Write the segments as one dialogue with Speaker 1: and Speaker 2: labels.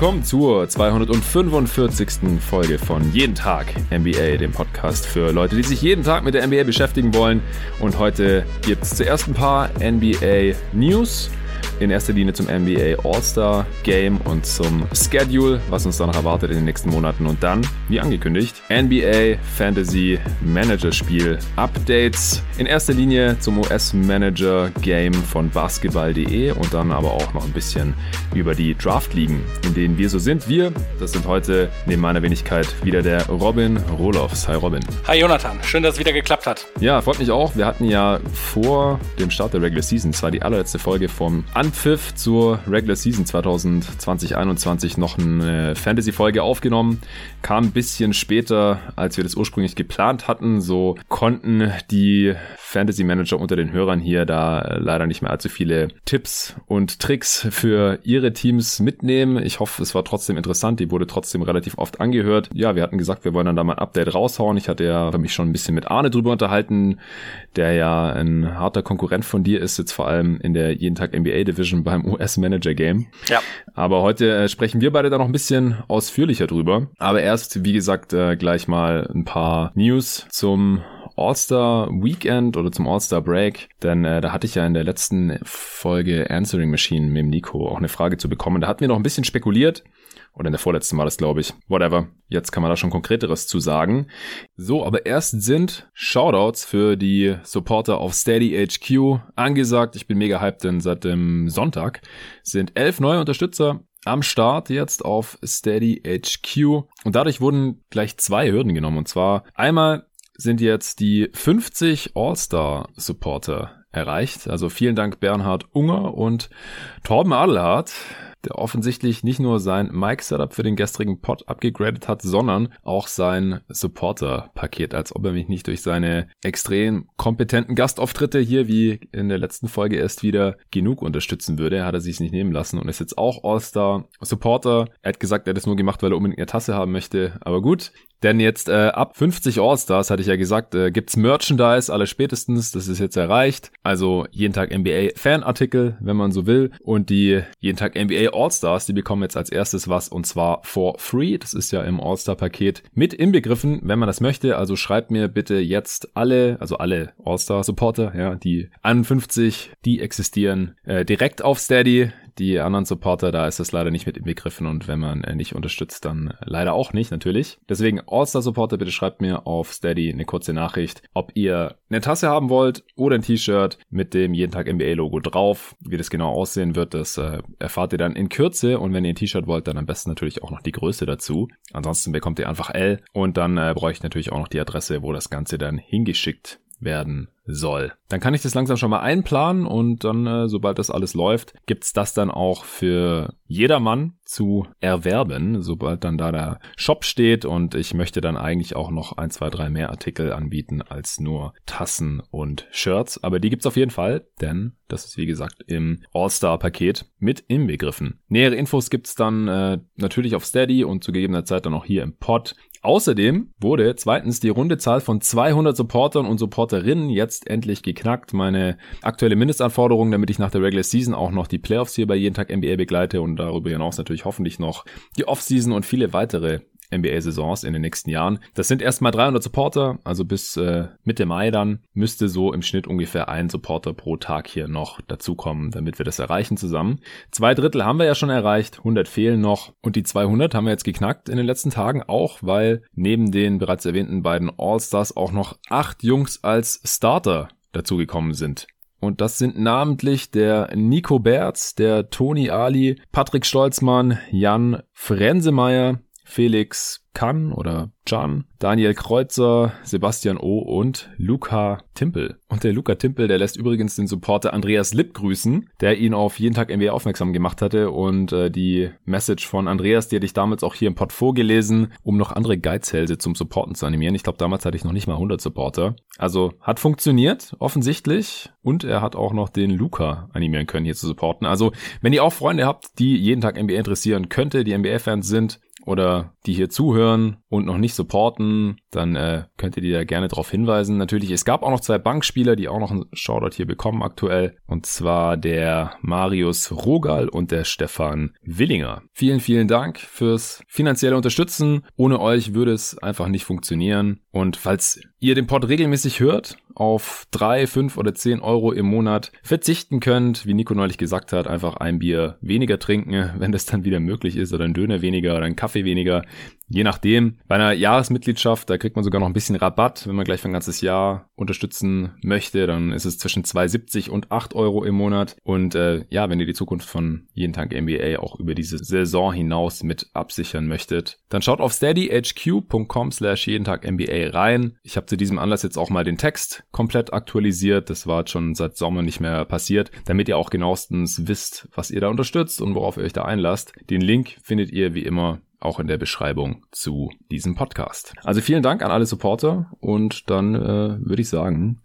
Speaker 1: willkommen zur 245. Folge von Jeden Tag NBA, dem Podcast für Leute, die sich jeden Tag mit der NBA beschäftigen wollen. Und heute gibt es zuerst ein paar NBA News in erster Linie zum NBA All-Star Game und zum Schedule, was uns da noch erwartet in den nächsten Monaten. Und dann, wie angekündigt, NBA Fantasy Manager Spiel Updates. In erster Linie zum US-Manager Game von basketball.de und dann aber auch noch ein bisschen über die Draft-Ligen, in denen wir so sind. Wir, das sind heute neben meiner Wenigkeit wieder der Robin Roloffs. Hi Robin.
Speaker 2: Hi Jonathan, schön, dass es wieder geklappt hat.
Speaker 1: Ja, freut mich auch. Wir hatten ja vor dem Start der Regular Season, zwar die allerletzte Folge vom Anpfiff zur Regular Season 2020-21 noch eine Fantasy-Folge aufgenommen. Kam ein bisschen später, als wir das ursprünglich geplant hatten. So konnten die Fantasy Manager unter den Hörern hier da leider nicht mehr allzu viele Tipps und Tricks für ihre Teams mitnehmen. Ich hoffe, es war trotzdem interessant. Die wurde trotzdem relativ oft angehört. Ja, wir hatten gesagt, wir wollen dann da mal ein Update raushauen. Ich hatte ja mich schon ein bisschen mit Arne drüber unterhalten, der ja ein harter Konkurrent von dir ist, jetzt vor allem in der jeden Tag NBA Division beim US Manager Game. Ja. Aber heute äh, sprechen wir beide da noch ein bisschen ausführlicher drüber. Aber erst, wie gesagt, äh, gleich mal ein paar News zum All-Star Weekend oder zum All-Star Break, denn äh, da hatte ich ja in der letzten Folge Answering Machine mit dem Nico auch eine Frage zu bekommen. Da hatten wir noch ein bisschen spekuliert. Oder in der vorletzten war das, glaube ich. Whatever. Jetzt kann man da schon konkreteres zu sagen. So, aber erst sind Shoutouts für die Supporter auf Steady HQ angesagt. Ich bin mega hyped, denn seit dem Sonntag sind elf neue Unterstützer am Start jetzt auf Steady HQ. Und dadurch wurden gleich zwei Hürden genommen. Und zwar einmal sind jetzt die 50 All-Star-Supporter erreicht. Also vielen Dank Bernhard Unger und Torben Adelhardt der offensichtlich nicht nur sein Mic-Setup für den gestrigen Pod abgegradet hat, sondern auch sein Supporter-Paket, als ob er mich nicht durch seine extrem kompetenten Gastauftritte hier, wie in der letzten Folge erst wieder, genug unterstützen würde. Hat er sich nicht nehmen lassen und ist jetzt auch All-Star-Supporter. Er hat gesagt, er hat es nur gemacht, weil er unbedingt eine Tasse haben möchte. Aber gut, denn jetzt äh, ab 50 All-Stars, hatte ich ja gesagt, äh, gibt's Merchandise, alle spätestens, das ist jetzt erreicht. Also jeden Tag NBA Fanartikel, wenn man so will. Und die jeden Tag NBA All-Stars, die bekommen jetzt als erstes was und zwar for free. Das ist ja im All-Star-Paket mit inbegriffen, wenn man das möchte. Also schreibt mir bitte jetzt alle, also alle All-Star-Supporter, ja, die 51, die existieren, äh, direkt auf Steady. Die anderen Supporter, da ist das leider nicht mit inbegriffen und wenn man äh, nicht unterstützt, dann leider auch nicht, natürlich. Deswegen All-Star-Supporter, bitte schreibt mir auf Steady eine kurze Nachricht, ob ihr eine Tasse haben wollt oder ein T-Shirt mit dem jeden Tag NBA-Logo drauf. Wie das genau aussehen wird, das äh, erfahrt ihr dann in Kürze und wenn ihr ein T-Shirt wollt, dann am besten natürlich auch noch die Größe dazu. Ansonsten bekommt ihr einfach L und dann äh, brauche ich natürlich auch noch die Adresse, wo das Ganze dann hingeschickt werden soll. Dann kann ich das langsam schon mal einplanen und dann, äh, sobald das alles läuft, gibt's das dann auch für jedermann zu erwerben, sobald dann da der Shop steht und ich möchte dann eigentlich auch noch ein, zwei, drei mehr Artikel anbieten als nur Tassen und Shirts. Aber die gibt's auf jeden Fall, denn das ist wie gesagt im All-Star-Paket mit inbegriffen. Nähere Infos gibt's dann äh, natürlich auf Steady und zu gegebener Zeit dann auch hier im Pod. Außerdem wurde zweitens die runde Zahl von 200 Supportern und Supporterinnen jetzt endlich geknackt. Meine aktuelle Mindestanforderung, damit ich nach der Regular Season auch noch die Playoffs hier bei jeden Tag NBA begleite und darüber hinaus natürlich hoffentlich noch die Offseason und viele weitere NBA-Saisons in den nächsten Jahren. Das sind erstmal 300 Supporter, also bis äh, Mitte Mai dann müsste so im Schnitt ungefähr ein Supporter pro Tag hier noch dazukommen, damit wir das erreichen zusammen. Zwei Drittel haben wir ja schon erreicht, 100 fehlen noch und die 200 haben wir jetzt geknackt in den letzten Tagen auch, weil neben den bereits erwähnten beiden All-Stars auch noch acht Jungs als Starter dazugekommen sind. Und das sind namentlich der Nico Berz, der Toni Ali, Patrick Stolzmann, Jan Frensemeyer, Felix Kann oder Can, Daniel Kreuzer, Sebastian O. und Luca Timpel. Und der Luca Timpel, der lässt übrigens den Supporter Andreas Lipp grüßen, der ihn auf jeden Tag NBA aufmerksam gemacht hatte und äh, die Message von Andreas, die hatte ich damals auch hier im Pod vorgelesen, um noch andere Geizhälse zum Supporten zu animieren. Ich glaube, damals hatte ich noch nicht mal 100 Supporter. Also hat funktioniert, offensichtlich. Und er hat auch noch den Luca animieren können, hier zu supporten. Also, wenn ihr auch Freunde habt, die jeden Tag NBA interessieren könnte, die NBA-Fans sind, oder die hier zuhören und noch nicht supporten, dann äh, könnt ihr die da gerne darauf hinweisen. Natürlich, es gab auch noch zwei Bankspieler, die auch noch einen Shoutout hier bekommen aktuell. Und zwar der Marius Rogal und der Stefan Willinger. Vielen, vielen Dank fürs finanzielle Unterstützen. Ohne euch würde es einfach nicht funktionieren. Und falls ihr den Pod regelmäßig hört, auf drei, fünf oder zehn Euro im Monat verzichten könnt, wie Nico neulich gesagt hat, einfach ein Bier weniger trinken, wenn das dann wieder möglich ist, oder ein Döner weniger oder ein Kaffee weniger, Je nachdem, bei einer Jahresmitgliedschaft, da kriegt man sogar noch ein bisschen Rabatt, wenn man gleich für ein ganzes Jahr unterstützen möchte, dann ist es zwischen 2,70 und 8 Euro im Monat. Und äh, ja, wenn ihr die Zukunft von jeden Tag NBA auch über diese Saison hinaus mit absichern möchtet, dann schaut auf steadyhq.com slash jeden Tag NBA rein. Ich habe zu diesem Anlass jetzt auch mal den Text komplett aktualisiert. Das war schon seit Sommer nicht mehr passiert, damit ihr auch genauestens wisst, was ihr da unterstützt und worauf ihr euch da einlasst. Den Link findet ihr wie immer auch in der Beschreibung zu diesem Podcast. Also vielen Dank an alle Supporter und dann äh, würde ich sagen,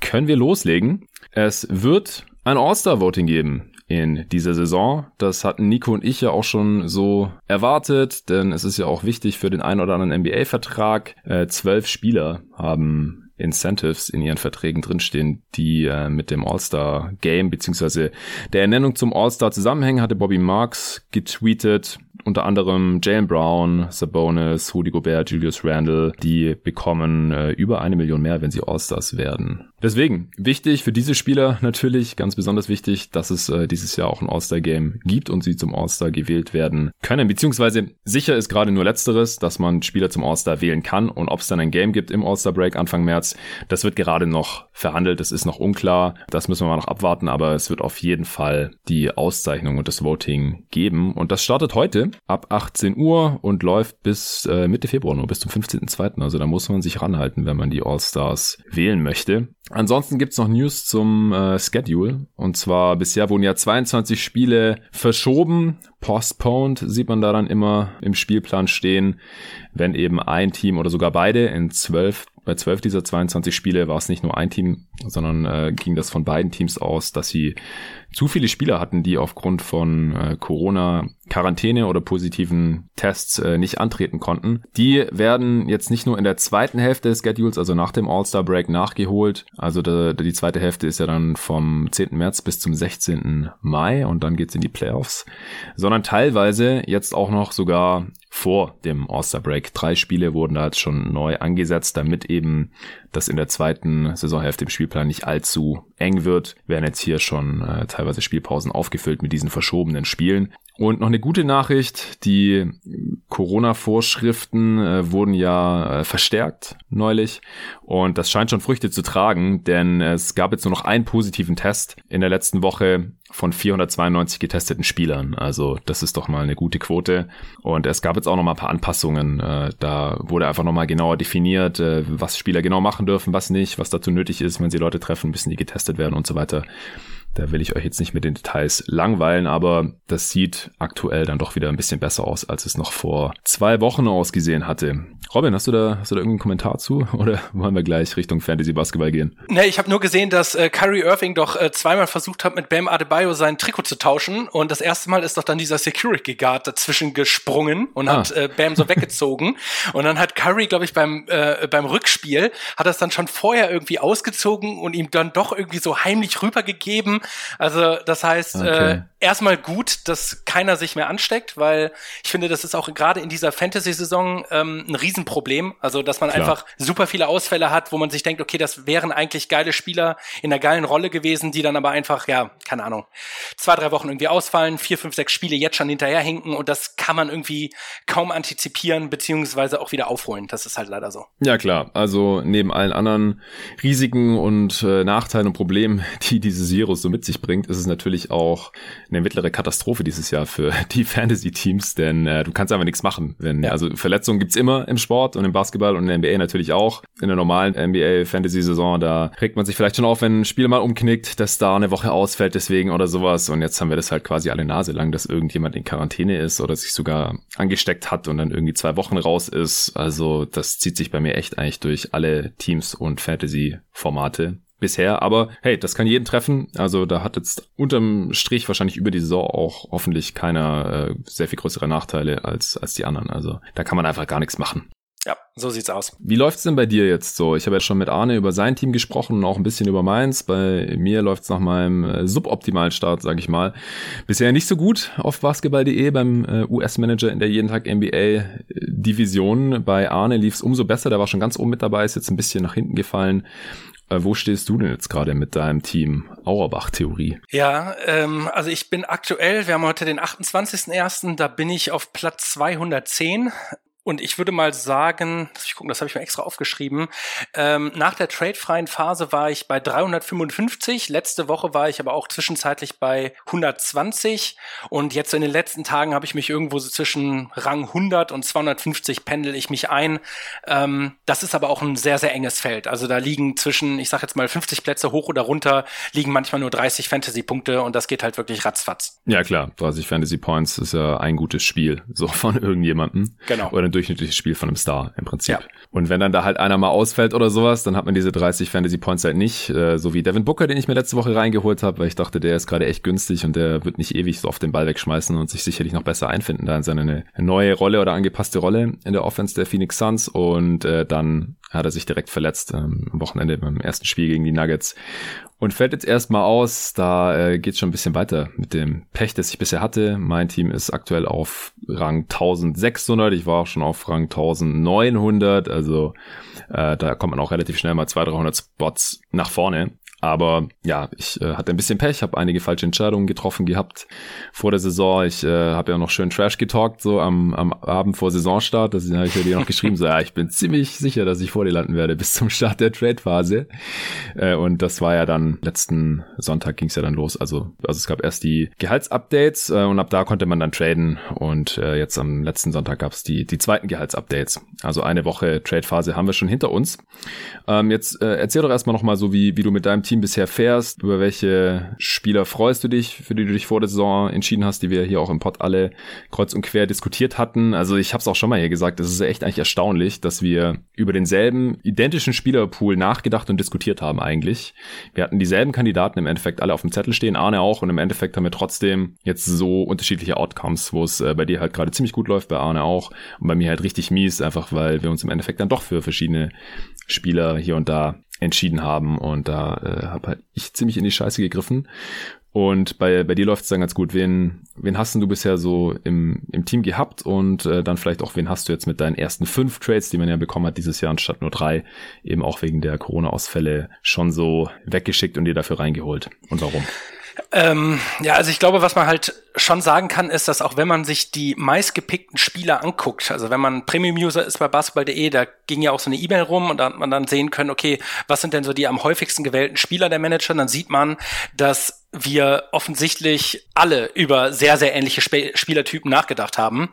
Speaker 1: können wir loslegen. Es wird ein All-Star-Voting geben in dieser Saison. Das hatten Nico und ich ja auch schon so erwartet, denn es ist ja auch wichtig für den einen oder anderen NBA-Vertrag. Äh, zwölf Spieler haben Incentives in ihren Verträgen drinstehen, die äh, mit dem All-Star Game beziehungsweise der Ernennung zum All-Star zusammenhängen, hatte Bobby Marks getweetet unter anderem Jalen Brown, Sabonis, Rudy Gobert, Julius Randle, die bekommen äh, über eine Million mehr, wenn sie All-Stars werden. Deswegen, wichtig für diese Spieler natürlich, ganz besonders wichtig, dass es äh, dieses Jahr auch ein All-Star-Game gibt und sie zum All-Star gewählt werden können. Beziehungsweise sicher ist gerade nur letzteres, dass man Spieler zum All-Star wählen kann und ob es dann ein Game gibt im All-Star-Break Anfang März, das wird gerade noch verhandelt, das ist noch unklar, das müssen wir mal noch abwarten, aber es wird auf jeden Fall die Auszeichnung und das Voting geben und das startet heute ab 18 Uhr und läuft bis äh, Mitte Februar nur, bis zum 15.02. Also da muss man sich ranhalten, wenn man die All-Stars wählen möchte. Ansonsten gibt's noch News zum äh, Schedule. Und zwar bisher wurden ja 22 Spiele verschoben. Postponed sieht man da dann immer im Spielplan stehen, wenn eben ein Team oder sogar beide in zwölf bei zwölf dieser 22 Spiele war es nicht nur ein Team, sondern äh, ging das von beiden Teams aus, dass sie zu viele Spieler hatten, die aufgrund von äh, Corona Quarantäne oder positiven Tests äh, nicht antreten konnten. Die werden jetzt nicht nur in der zweiten Hälfte des Schedules, also nach dem All-Star Break nachgeholt. Also die, die zweite Hälfte ist ja dann vom 10. März bis zum 16. Mai und dann geht's in die Playoffs, sondern teilweise jetzt auch noch sogar vor dem All-Star Break. Drei Spiele wurden da jetzt schon neu angesetzt, damit eben das in der zweiten Saisonhälfte im Spielplan nicht allzu eng wird, werden jetzt hier schon äh, teilweise Spielpausen aufgefüllt mit diesen verschobenen Spielen. Und noch eine gute Nachricht, die Corona-Vorschriften äh, wurden ja äh, verstärkt neulich und das scheint schon Früchte zu tragen, denn es gab jetzt nur noch einen positiven Test in der letzten Woche von 492 getesteten Spielern. Also das ist doch mal eine gute Quote. Und es gab jetzt auch noch mal ein paar Anpassungen. Äh, da wurde einfach noch mal genauer definiert, äh, was Spieler genau machen dürfen, was nicht, was dazu nötig ist, wenn sie Leute treffen, müssen die getestet werden und so weiter. Da will ich euch jetzt nicht mit den Details langweilen, aber das sieht aktuell dann doch wieder ein bisschen besser aus, als es noch vor zwei Wochen ausgesehen hatte. Robin, hast du da, hast du da irgendeinen Kommentar zu oder wollen wir gleich Richtung Fantasy Basketball gehen?
Speaker 2: Ne, ich habe nur gesehen, dass äh, Kyrie Irving doch äh, zweimal versucht hat, mit Bam Adebayo sein Trikot zu tauschen und das erste Mal ist doch dann dieser Security Guard dazwischen gesprungen und ah. hat äh, Bam so weggezogen und dann hat Curry, glaube ich, beim äh, beim Rückspiel hat das dann schon vorher irgendwie ausgezogen und ihm dann doch irgendwie so heimlich rübergegeben. Also das heißt, äh, okay. äh, erstmal gut, dass keiner sich mehr ansteckt, weil ich finde, das ist auch gerade in dieser Fantasy-Saison ähm, ein Riesenproblem. Also, dass man Klar. einfach super viele Ausfälle hat, wo man sich denkt, okay, das wären eigentlich geile Spieler in einer geilen Rolle gewesen, die dann aber einfach, ja, keine Ahnung, zwei, drei Wochen irgendwie ausfallen, vier, fünf, sechs Spiele jetzt schon hinterherhinken und das kann man irgendwie kaum antizipieren, beziehungsweise auch wieder aufholen. Das ist halt leider so.
Speaker 1: Ja, klar. Also, neben allen anderen Risiken und äh, Nachteilen und Problemen, die dieses Virus so mit sich bringt, ist es natürlich auch eine mittlere Katastrophe dieses Jahr für die Fantasy-Teams, denn äh, du kannst einfach nichts machen. Wenn, ja. Also Verletzungen gibt's immer im Sport und im Basketball und in der NBA natürlich auch. In der normalen NBA-Fantasy-Saison, da regt man sich vielleicht schon auf, wenn ein Spiel mal umknickt, dass da eine Woche ausfällt deswegen oder sowas. Und jetzt haben wir das halt quasi alle Nase lang, dass irgendjemand in Quarantäne ist oder sich sogar angesteckt hat und dann irgendwie zwei Wochen raus ist. Also das zieht sich bei mir echt eigentlich durch alle Teams und Fantasy-Formate. Bisher. Aber hey, das kann jeden treffen. Also da hat jetzt unterm Strich wahrscheinlich über die Saison auch hoffentlich keiner äh, sehr viel größere Nachteile als, als die anderen. Also da kann man einfach gar nichts machen.
Speaker 2: Ja, so sieht's aus.
Speaker 1: Wie läuft's denn bei dir jetzt so? Ich habe jetzt schon mit Arne über sein Team gesprochen und auch ein bisschen über meins. Bei mir läuft's nach meinem äh, suboptimalen Start, sage ich mal. Bisher nicht so gut auf basketball.de beim äh, US-Manager in der jeden Tag NBA Division. Bei Arne lief's umso besser, der war schon ganz oben mit dabei, ist jetzt ein bisschen nach hinten gefallen. Äh, wo stehst du denn jetzt gerade mit deinem Team Auerbach-Theorie?
Speaker 2: Ja, ähm, also ich bin aktuell, wir haben heute den 28.01., da bin ich auf Platz 210 und ich würde mal sagen, ich gucken, das habe ich mir extra aufgeschrieben. Ähm, nach der tradefreien Phase war ich bei 355. Letzte Woche war ich aber auch zwischenzeitlich bei 120. Und jetzt in den letzten Tagen habe ich mich irgendwo so zwischen Rang 100 und 250 pendel ich mich ein. Ähm, das ist aber auch ein sehr, sehr enges Feld. Also da liegen zwischen, ich sage jetzt mal 50 Plätze hoch oder runter, liegen manchmal nur 30 Fantasy-Punkte und das geht halt wirklich ratzfatz.
Speaker 1: Ja klar, 30 Fantasy-Points ist ja ein gutes Spiel, so von irgendjemandem.
Speaker 2: Genau.
Speaker 1: Oder durchschnittliches Spiel von einem Star im Prinzip. Ja. Und wenn dann da halt einer mal ausfällt oder sowas, dann hat man diese 30 Fantasy Points halt nicht, äh, so wie Devin Booker, den ich mir letzte Woche reingeholt habe, weil ich dachte, der ist gerade echt günstig und der wird nicht ewig so auf den Ball wegschmeißen und sich sicherlich noch besser einfinden da in seine neue Rolle oder angepasste Rolle in der Offense der Phoenix Suns und äh, dann hat er sich direkt verletzt ähm, am Wochenende beim ersten Spiel gegen die Nuggets und fällt jetzt erstmal aus. Da äh, geht schon ein bisschen weiter mit dem Pech, das ich bisher hatte. Mein Team ist aktuell auf Rang 1600. Ich war auch schon auf Rang 1900. Also äh, da kommt man auch relativ schnell mal 200, 300 Spots nach vorne. Aber ja, ich äh, hatte ein bisschen Pech, habe einige falsche Entscheidungen getroffen gehabt vor der Saison. Ich äh, habe ja noch schön Trash getalkt, so am, am Abend vor Saisonstart. Das habe ich ja dir noch geschrieben, so ja, ich bin ziemlich sicher, dass ich vor dir landen werde bis zum Start der Trade-Phase. Äh, und das war ja dann, letzten Sonntag ging es ja dann los. Also, also es gab erst die Gehaltsupdates äh, und ab da konnte man dann traden. Und äh, jetzt am letzten Sonntag gab es die, die zweiten Gehaltsupdates. Also eine Woche Trade-Phase haben wir schon hinter uns. Ähm, jetzt äh, erzähl doch erstmal nochmal so, wie, wie du mit deinem Team bisher fährst, über welche Spieler freust du dich, für die du dich vor der Saison entschieden hast, die wir hier auch im Pod alle kreuz und quer diskutiert hatten. Also ich habe es auch schon mal hier gesagt, es ist echt eigentlich erstaunlich, dass wir über denselben identischen Spielerpool nachgedacht und diskutiert haben eigentlich. Wir hatten dieselben Kandidaten im Endeffekt alle auf dem Zettel stehen, Arne auch, und im Endeffekt haben wir trotzdem jetzt so unterschiedliche Outcomes, wo es äh, bei dir halt gerade ziemlich gut läuft, bei Arne auch und bei mir halt richtig mies, einfach weil wir uns im Endeffekt dann doch für verschiedene Spieler hier und da entschieden haben. Und da äh, habe halt ich ziemlich in die Scheiße gegriffen. Und bei, bei dir läuft es dann ganz gut. Wen, wen hast du bisher so im, im Team gehabt? Und äh, dann vielleicht auch, wen hast du jetzt mit deinen ersten fünf Trades, die man ja bekommen hat dieses Jahr anstatt nur drei, eben auch wegen der Corona-Ausfälle schon so weggeschickt und dir dafür reingeholt? Und warum?
Speaker 2: Ähm, ja, also ich glaube, was man halt schon sagen kann, ist, dass auch wenn man sich die meistgepickten Spieler anguckt, also wenn man Premium-User ist bei basketball.de, da ging ja auch so eine E-Mail rum und da hat man dann sehen können, okay, was sind denn so die am häufigsten gewählten Spieler der Manager, dann sieht man, dass wir offensichtlich alle über sehr, sehr ähnliche Sp Spielertypen nachgedacht haben.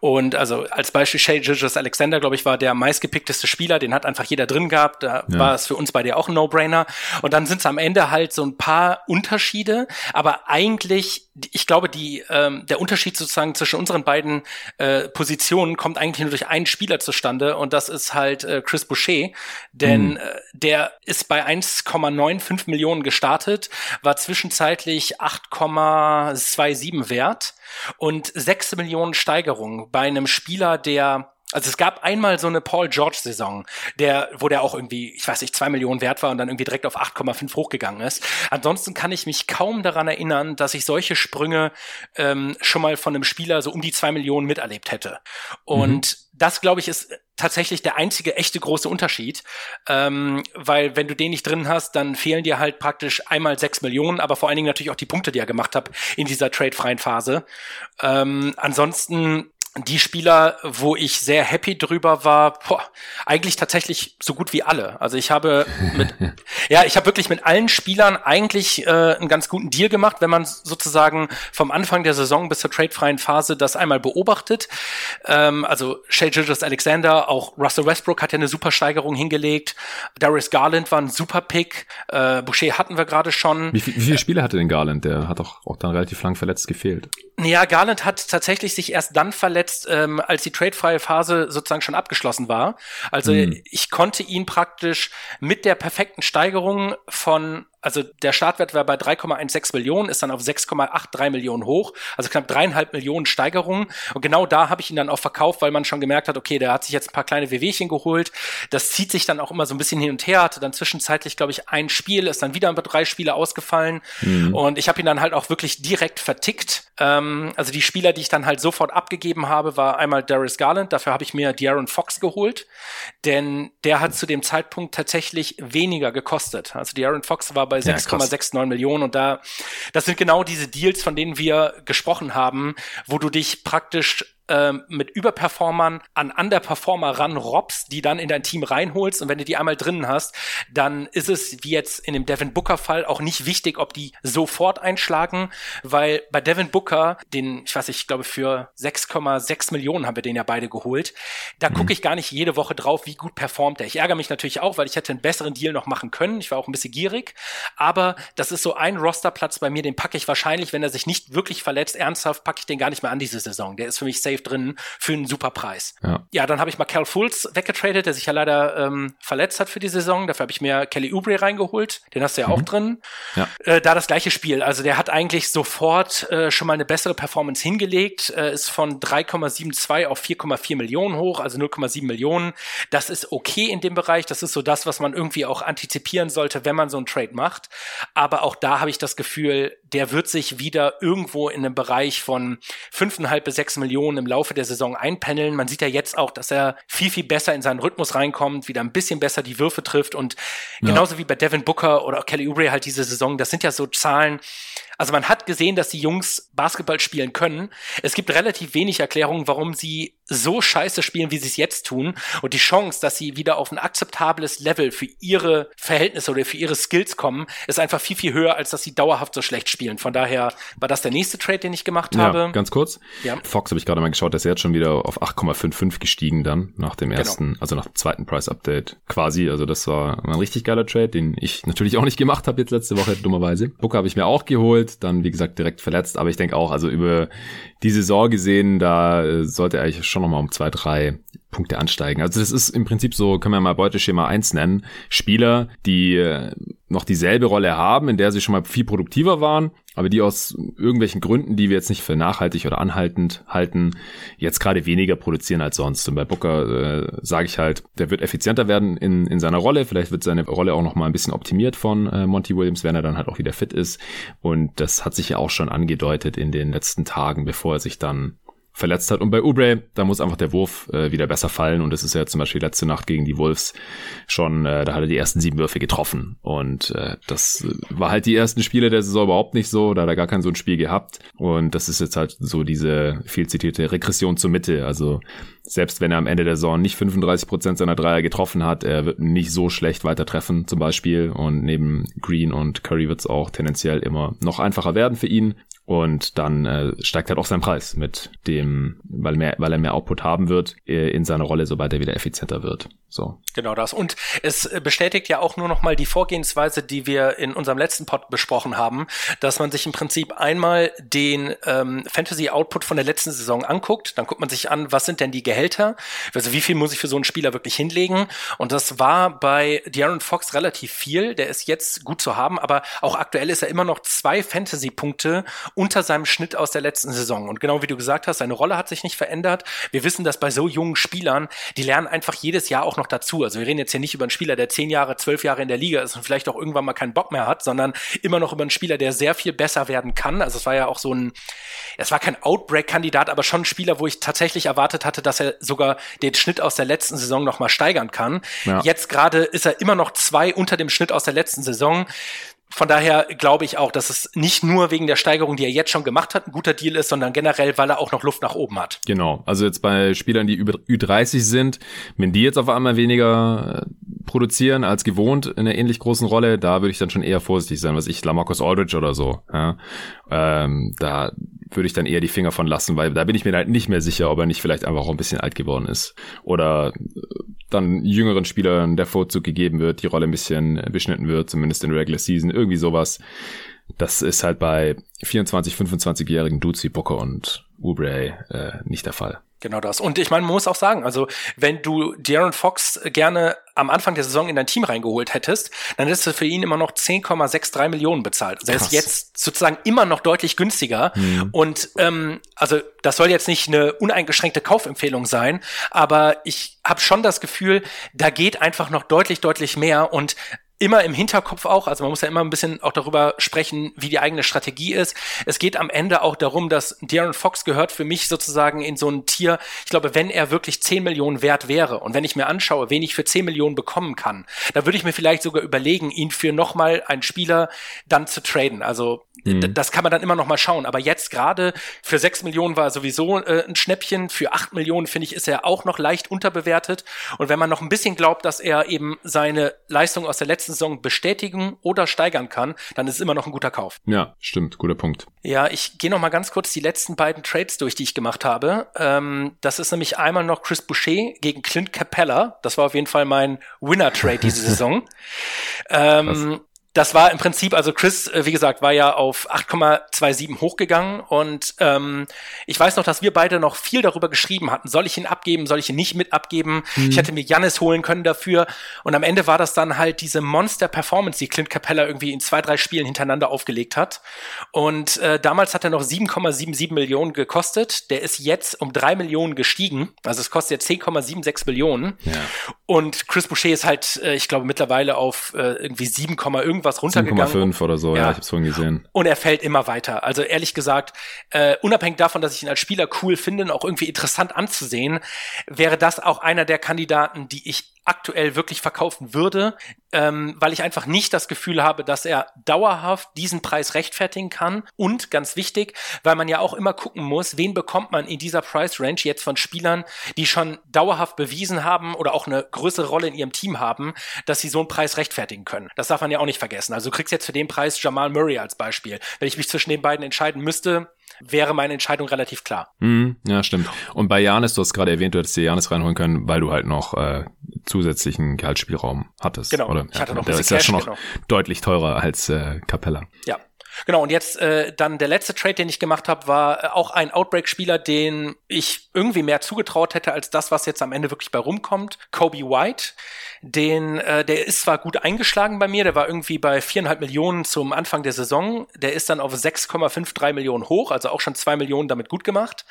Speaker 2: Und also als Beispiel Shay Gilgis Alexander, glaube ich, war der meistgepickteste Spieler, den hat einfach jeder drin gehabt. Da ja. war es für uns bei dir auch ein No-Brainer. Und dann sind es am Ende halt so ein paar Unterschiede, aber eigentlich, ich glaube, die, ähm, der Unterschied sozusagen zwischen unseren beiden äh, Positionen kommt eigentlich nur durch einen Spieler zustande und das ist halt äh, Chris Boucher, denn mhm. äh, der ist bei 1,95 Millionen gestartet, war zwischen zwischenzeitlich 8,27 wert und 6 Millionen Steigerung bei einem Spieler, der also es gab einmal so eine Paul George Saison, der, wo der auch irgendwie, ich weiß nicht, zwei Millionen wert war und dann irgendwie direkt auf 8,5 hochgegangen ist. Ansonsten kann ich mich kaum daran erinnern, dass ich solche Sprünge ähm, schon mal von einem Spieler so um die zwei Millionen miterlebt hätte. Und mhm. das, glaube ich, ist tatsächlich der einzige echte große Unterschied, ähm, weil wenn du den nicht drin hast, dann fehlen dir halt praktisch einmal sechs Millionen, aber vor allen Dingen natürlich auch die Punkte, die er gemacht hat in dieser trade-freien Phase. Ähm, ansonsten die Spieler, wo ich sehr happy drüber war, boah, eigentlich tatsächlich so gut wie alle. Also ich habe mit, ja, ich habe wirklich mit allen Spielern eigentlich äh, einen ganz guten Deal gemacht, wenn man sozusagen vom Anfang der Saison bis zur tradefreien Phase das einmal beobachtet. Ähm, also Shay Gilgis Alexander, auch Russell Westbrook hat ja eine super Steigerung hingelegt. Darius Garland war ein super Pick. Äh, Boucher hatten wir gerade schon.
Speaker 1: Wie, wie viele Spiele hatte denn Garland? Der hat doch auch dann relativ lang verletzt gefehlt.
Speaker 2: Ja, Garland hat tatsächlich sich erst dann verletzt, verletzt, ähm, als die tradefreie Phase sozusagen schon abgeschlossen war. Also mhm. ich konnte ihn praktisch mit der perfekten Steigerung von also der Startwert war bei 3,16 Millionen, ist dann auf 6,83 Millionen hoch, also knapp dreieinhalb Millionen Steigerung. Und genau da habe ich ihn dann auch verkauft, weil man schon gemerkt hat, okay, der hat sich jetzt ein paar kleine WWchen geholt. Das zieht sich dann auch immer so ein bisschen hin und her, hatte dann zwischenzeitlich, glaube ich, ein Spiel, ist dann wieder drei Spiele ausgefallen. Mhm. Und ich habe ihn dann halt auch wirklich direkt vertickt. Ähm, also die Spieler, die ich dann halt sofort abgegeben habe, war einmal Darius Garland, dafür habe ich mir De'Aaron Fox geholt, denn der hat zu dem Zeitpunkt tatsächlich weniger gekostet. Also De'Aaron Fox war bei bei 6,69 ja, Millionen. Und da, das sind genau diese Deals, von denen wir gesprochen haben, wo du dich praktisch ähm, mit Überperformern an Underperformer ranrobst, die dann in dein Team reinholst und wenn du die einmal drinnen hast, dann ist es wie jetzt in dem Devin Booker Fall auch nicht wichtig, ob die sofort einschlagen, weil bei Devin Booker, den ich weiß nicht, ich glaube für 6,6 Millionen haben wir den ja beide geholt, da mhm. gucke ich gar nicht jede Woche drauf, wie gut performt er. Ich ärgere mich natürlich auch, weil ich hätte einen besseren Deal noch machen können. Ich war auch ein bisschen gierig, aber das ist so ein Rosterplatz bei mir, den packe ich wahrscheinlich, wenn er sich nicht wirklich verletzt, ernsthaft packe ich den gar nicht mehr an diese Saison. Der ist für mich safe drin für einen super Preis. Ja, ja dann habe ich mal Cal Fultz weggetradet, der sich ja leider ähm, verletzt hat für die Saison. Dafür habe ich mir Kelly Oubre reingeholt. Den hast du ja mhm. auch drin. Ja. Äh, da das gleiche Spiel. Also der hat eigentlich sofort äh, schon mal eine bessere Performance hingelegt. Äh, ist von 3,72 auf 4,4 Millionen hoch, also 0,7 Millionen. Das ist okay in dem Bereich. Das ist so das, was man irgendwie auch antizipieren sollte, wenn man so einen Trade macht. Aber auch da habe ich das Gefühl, der wird sich wieder irgendwo in einem Bereich von 5,5 bis 6 Millionen im Laufe der Saison einpendeln. Man sieht ja jetzt auch, dass er viel, viel besser in seinen Rhythmus reinkommt, wieder ein bisschen besser die Würfe trifft und ja. genauso wie bei Devin Booker oder auch Kelly Oubre halt diese Saison, das sind ja so Zahlen, also man hat gesehen, dass die Jungs Basketball spielen können. Es gibt relativ wenig Erklärungen, warum sie so scheiße spielen, wie sie es jetzt tun. Und die Chance, dass sie wieder auf ein akzeptables Level für ihre Verhältnisse oder für ihre Skills kommen, ist einfach viel, viel höher, als dass sie dauerhaft so schlecht spielen. Von daher war das der nächste Trade, den ich gemacht habe.
Speaker 1: Ja, ganz kurz. Ja. Fox habe ich gerade mal geschaut, der ist jetzt schon wieder auf 8,55 gestiegen dann nach dem genau. ersten, genau. also nach dem zweiten Price Update quasi. Also das war ein richtig geiler Trade, den ich natürlich auch nicht gemacht habe jetzt letzte Woche, dummerweise. Booker habe ich mir auch geholt, dann wie gesagt direkt verletzt. Aber ich denke auch, also über die Saison gesehen, da äh, sollte er eigentlich schon nochmal um zwei, drei Punkte ansteigen. Also das ist im Prinzip so, können wir mal Beuteschema eins nennen. Spieler, die äh, noch dieselbe Rolle haben, in der sie schon mal viel produktiver waren, aber die aus irgendwelchen Gründen, die wir jetzt nicht für nachhaltig oder anhaltend halten, jetzt gerade weniger produzieren als sonst. Und bei Booker äh, sage ich halt, der wird effizienter werden in, in seiner Rolle. Vielleicht wird seine Rolle auch noch mal ein bisschen optimiert von äh, Monty Williams, wenn er dann halt auch wieder fit ist. Und das hat sich ja auch schon angedeutet in den letzten Tagen, bevor er sich dann verletzt hat. Und bei Ubre, da muss einfach der Wurf äh, wieder besser fallen. Und das ist ja zum Beispiel letzte Nacht gegen die Wolves schon, äh, da hat er die ersten sieben Würfe getroffen. Und äh, das war halt die ersten Spiele der Saison überhaupt nicht so. Da hat er gar kein so ein Spiel gehabt. Und das ist jetzt halt so diese viel zitierte Regression zur Mitte. Also selbst wenn er am Ende der Saison nicht 35 Prozent seiner Dreier getroffen hat, er wird nicht so schlecht weiter treffen zum Beispiel. Und neben Green und Curry wird es auch tendenziell immer noch einfacher werden für ihn. Und dann äh, steigt halt auch sein Preis mit dem, weil, mehr, weil er mehr Output haben wird äh, in seiner Rolle, sobald er wieder effizienter wird. So.
Speaker 2: Genau das. Und es bestätigt ja auch nur noch mal die Vorgehensweise, die wir in unserem letzten Pod besprochen haben, dass man sich im Prinzip einmal den ähm, Fantasy Output von der letzten Saison anguckt. Dann guckt man sich an, was sind denn die Gehälter? Also wie viel muss ich für so einen Spieler wirklich hinlegen? Und das war bei De'Aaron Fox relativ viel. Der ist jetzt gut zu haben, aber auch aktuell ist er immer noch zwei Fantasy-Punkte unter seinem Schnitt aus der letzten Saison. Und genau wie du gesagt hast, seine Rolle hat sich nicht verändert. Wir wissen, dass bei so jungen Spielern, die lernen einfach jedes Jahr auch noch dazu. Also wir reden jetzt hier nicht über einen Spieler, der zehn Jahre, zwölf Jahre in der Liga ist und vielleicht auch irgendwann mal keinen Bock mehr hat, sondern immer noch über einen Spieler, der sehr viel besser werden kann. Also es war ja auch so ein, es war kein Outbreak-Kandidat, aber schon ein Spieler, wo ich tatsächlich erwartet hatte, dass er sogar den Schnitt aus der letzten Saison noch mal steigern kann. Ja. Jetzt gerade ist er immer noch zwei unter dem Schnitt aus der letzten Saison von daher glaube ich auch, dass es nicht nur wegen der Steigerung, die er jetzt schon gemacht hat, ein guter Deal ist, sondern generell, weil er auch noch Luft nach oben hat.
Speaker 1: Genau. Also jetzt bei Spielern, die über Ü30 sind, wenn die jetzt auf einmal weniger äh, produzieren als gewohnt in einer ähnlich großen Rolle, da würde ich dann schon eher vorsichtig sein, was ich, Lamarcus Aldridge oder so. Ja. Ähm, da würde ich dann eher die Finger von lassen, weil da bin ich mir halt nicht mehr sicher, ob er nicht vielleicht einfach auch ein bisschen alt geworden ist. Oder äh, dann jüngeren Spielern der Vorzug gegeben wird, die Rolle ein bisschen beschnitten wird, zumindest in Regular Season, irgendwie sowas. Das ist halt bei 24, 25-jährigen Dudes wie Booker und Oubre äh, nicht der Fall.
Speaker 2: Genau das. Und ich meine, man muss auch sagen, also wenn du Darren Fox gerne am Anfang der Saison in dein Team reingeholt hättest, dann hättest du für ihn immer noch 10,63 Millionen bezahlt. Also er ist jetzt sozusagen immer noch deutlich günstiger. Mhm. Und ähm, also das soll jetzt nicht eine uneingeschränkte Kaufempfehlung sein, aber ich habe schon das Gefühl, da geht einfach noch deutlich, deutlich mehr. Und immer im Hinterkopf auch, also man muss ja immer ein bisschen auch darüber sprechen, wie die eigene Strategie ist. Es geht am Ende auch darum, dass Darren Fox gehört für mich sozusagen in so ein Tier, ich glaube, wenn er wirklich 10 Millionen wert wäre und wenn ich mir anschaue, wen ich für 10 Millionen bekommen kann, da würde ich mir vielleicht sogar überlegen, ihn für nochmal einen Spieler dann zu traden. Also mhm. das kann man dann immer noch mal schauen. Aber jetzt gerade für 6 Millionen war er sowieso äh, ein Schnäppchen, für 8 Millionen finde ich, ist er auch noch leicht unterbewertet. Und wenn man noch ein bisschen glaubt, dass er eben seine Leistung aus der letzten Saison bestätigen oder steigern kann, dann ist es immer noch ein guter Kauf.
Speaker 1: Ja, stimmt, guter Punkt.
Speaker 2: Ja, ich gehe noch mal ganz kurz die letzten beiden Trades durch, die ich gemacht habe. Ähm, das ist nämlich einmal noch Chris Boucher gegen Clint Capella. Das war auf jeden Fall mein Winner-Trade diese Saison. ähm, das war im Prinzip, also Chris, äh, wie gesagt, war ja auf 8,27 hochgegangen und ähm, ich weiß noch, dass wir beide noch viel darüber geschrieben hatten. Soll ich ihn abgeben, soll ich ihn nicht mit abgeben? Mhm. Ich hätte mir Jannis holen können dafür und am Ende war das dann halt diese Monster-Performance, die Clint Capella irgendwie in zwei, drei Spielen hintereinander aufgelegt hat. Und äh, damals hat er noch 7,77 Millionen gekostet. Der ist jetzt um drei Millionen gestiegen. Also es kostet jetzt 10,76 Millionen. Ja. Und Chris Boucher ist halt, äh, ich glaube, mittlerweile auf äh, irgendwie 7, irgendwas runtergegangen.
Speaker 1: 7,5 oder so, ja, ja ich hab's vorhin gesehen.
Speaker 2: Und er fällt immer weiter. Also ehrlich gesagt, äh, unabhängig davon, dass ich ihn als Spieler cool finde und auch irgendwie interessant anzusehen, wäre das auch einer der Kandidaten, die ich aktuell wirklich verkaufen würde, ähm, weil ich einfach nicht das Gefühl habe, dass er dauerhaft diesen Preis rechtfertigen kann. Und ganz wichtig, weil man ja auch immer gucken muss, wen bekommt man in dieser Price Range jetzt von Spielern, die schon dauerhaft bewiesen haben oder auch eine größere Rolle in ihrem Team haben, dass sie so einen Preis rechtfertigen können. Das darf man ja auch nicht vergessen. Also du kriegst jetzt für den Preis Jamal Murray als Beispiel. Wenn ich mich zwischen den beiden entscheiden müsste, wäre meine Entscheidung relativ klar.
Speaker 1: Mm, ja, stimmt. Und bei Janis, du hast gerade erwähnt, du hättest dir Janis reinholen können, weil du halt noch äh, zusätzlichen Gehaltsspielraum hattest.
Speaker 2: Genau.
Speaker 1: Oder?
Speaker 2: Ich hatte
Speaker 1: ja,
Speaker 2: noch
Speaker 1: der ist
Speaker 2: Cash,
Speaker 1: ja schon noch
Speaker 2: genau.
Speaker 1: deutlich teurer als äh, Capella.
Speaker 2: Ja. Genau, und jetzt äh, dann der letzte Trade, den ich gemacht habe, war äh, auch ein Outbreak-Spieler, den ich irgendwie mehr zugetraut hätte als das, was jetzt am Ende wirklich bei rumkommt. Kobe White. Den, äh, der ist zwar gut eingeschlagen bei mir, der war irgendwie bei viereinhalb Millionen zum Anfang der Saison. Der ist dann auf 6,53 Millionen hoch, also auch schon zwei Millionen damit gut gemacht.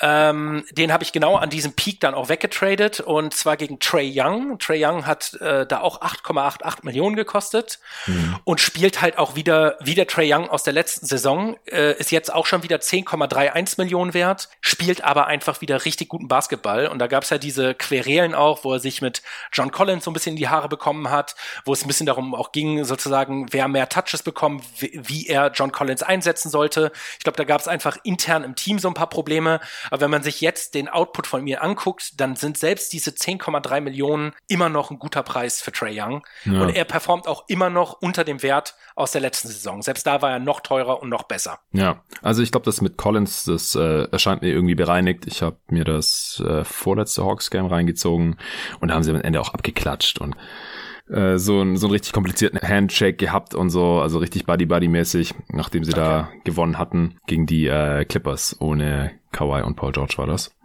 Speaker 2: Ähm, den habe ich genau an diesem Peak dann auch weggetradet und zwar gegen Trey Young. Trey Young hat äh, da auch 8,88 Millionen gekostet mhm. und spielt halt auch wieder, wie der Trey Young aus der letzten Saison, äh, ist jetzt auch schon wieder 10,31 Millionen wert, spielt aber einfach wieder richtig guten Basketball und da gab es ja diese Querelen auch, wo er sich mit John Collins so ein bisschen in die Haare bekommen hat, wo es ein bisschen darum auch ging, sozusagen, wer mehr Touches bekommt, wie er John Collins einsetzen sollte. Ich glaube, da gab es einfach intern im Team so ein paar Probleme. Aber wenn man sich jetzt den Output von mir anguckt, dann sind selbst diese 10,3 Millionen immer noch ein guter Preis für Trey Young. Ja. Und er performt auch immer noch unter dem Wert aus der letzten Saison. Selbst da war er noch teurer und noch besser.
Speaker 1: Ja, also ich glaube, das mit Collins, das äh, erscheint mir irgendwie bereinigt. Ich habe mir das äh, vorletzte Hawks-Game reingezogen und da haben sie am Ende auch abgeklatscht geklatscht und äh, so, ein, so einen richtig komplizierten Handshake gehabt und so, also richtig Buddy-Buddy-mäßig, nachdem sie okay. da gewonnen hatten gegen die äh, Clippers ohne Kawhi und Paul George war das.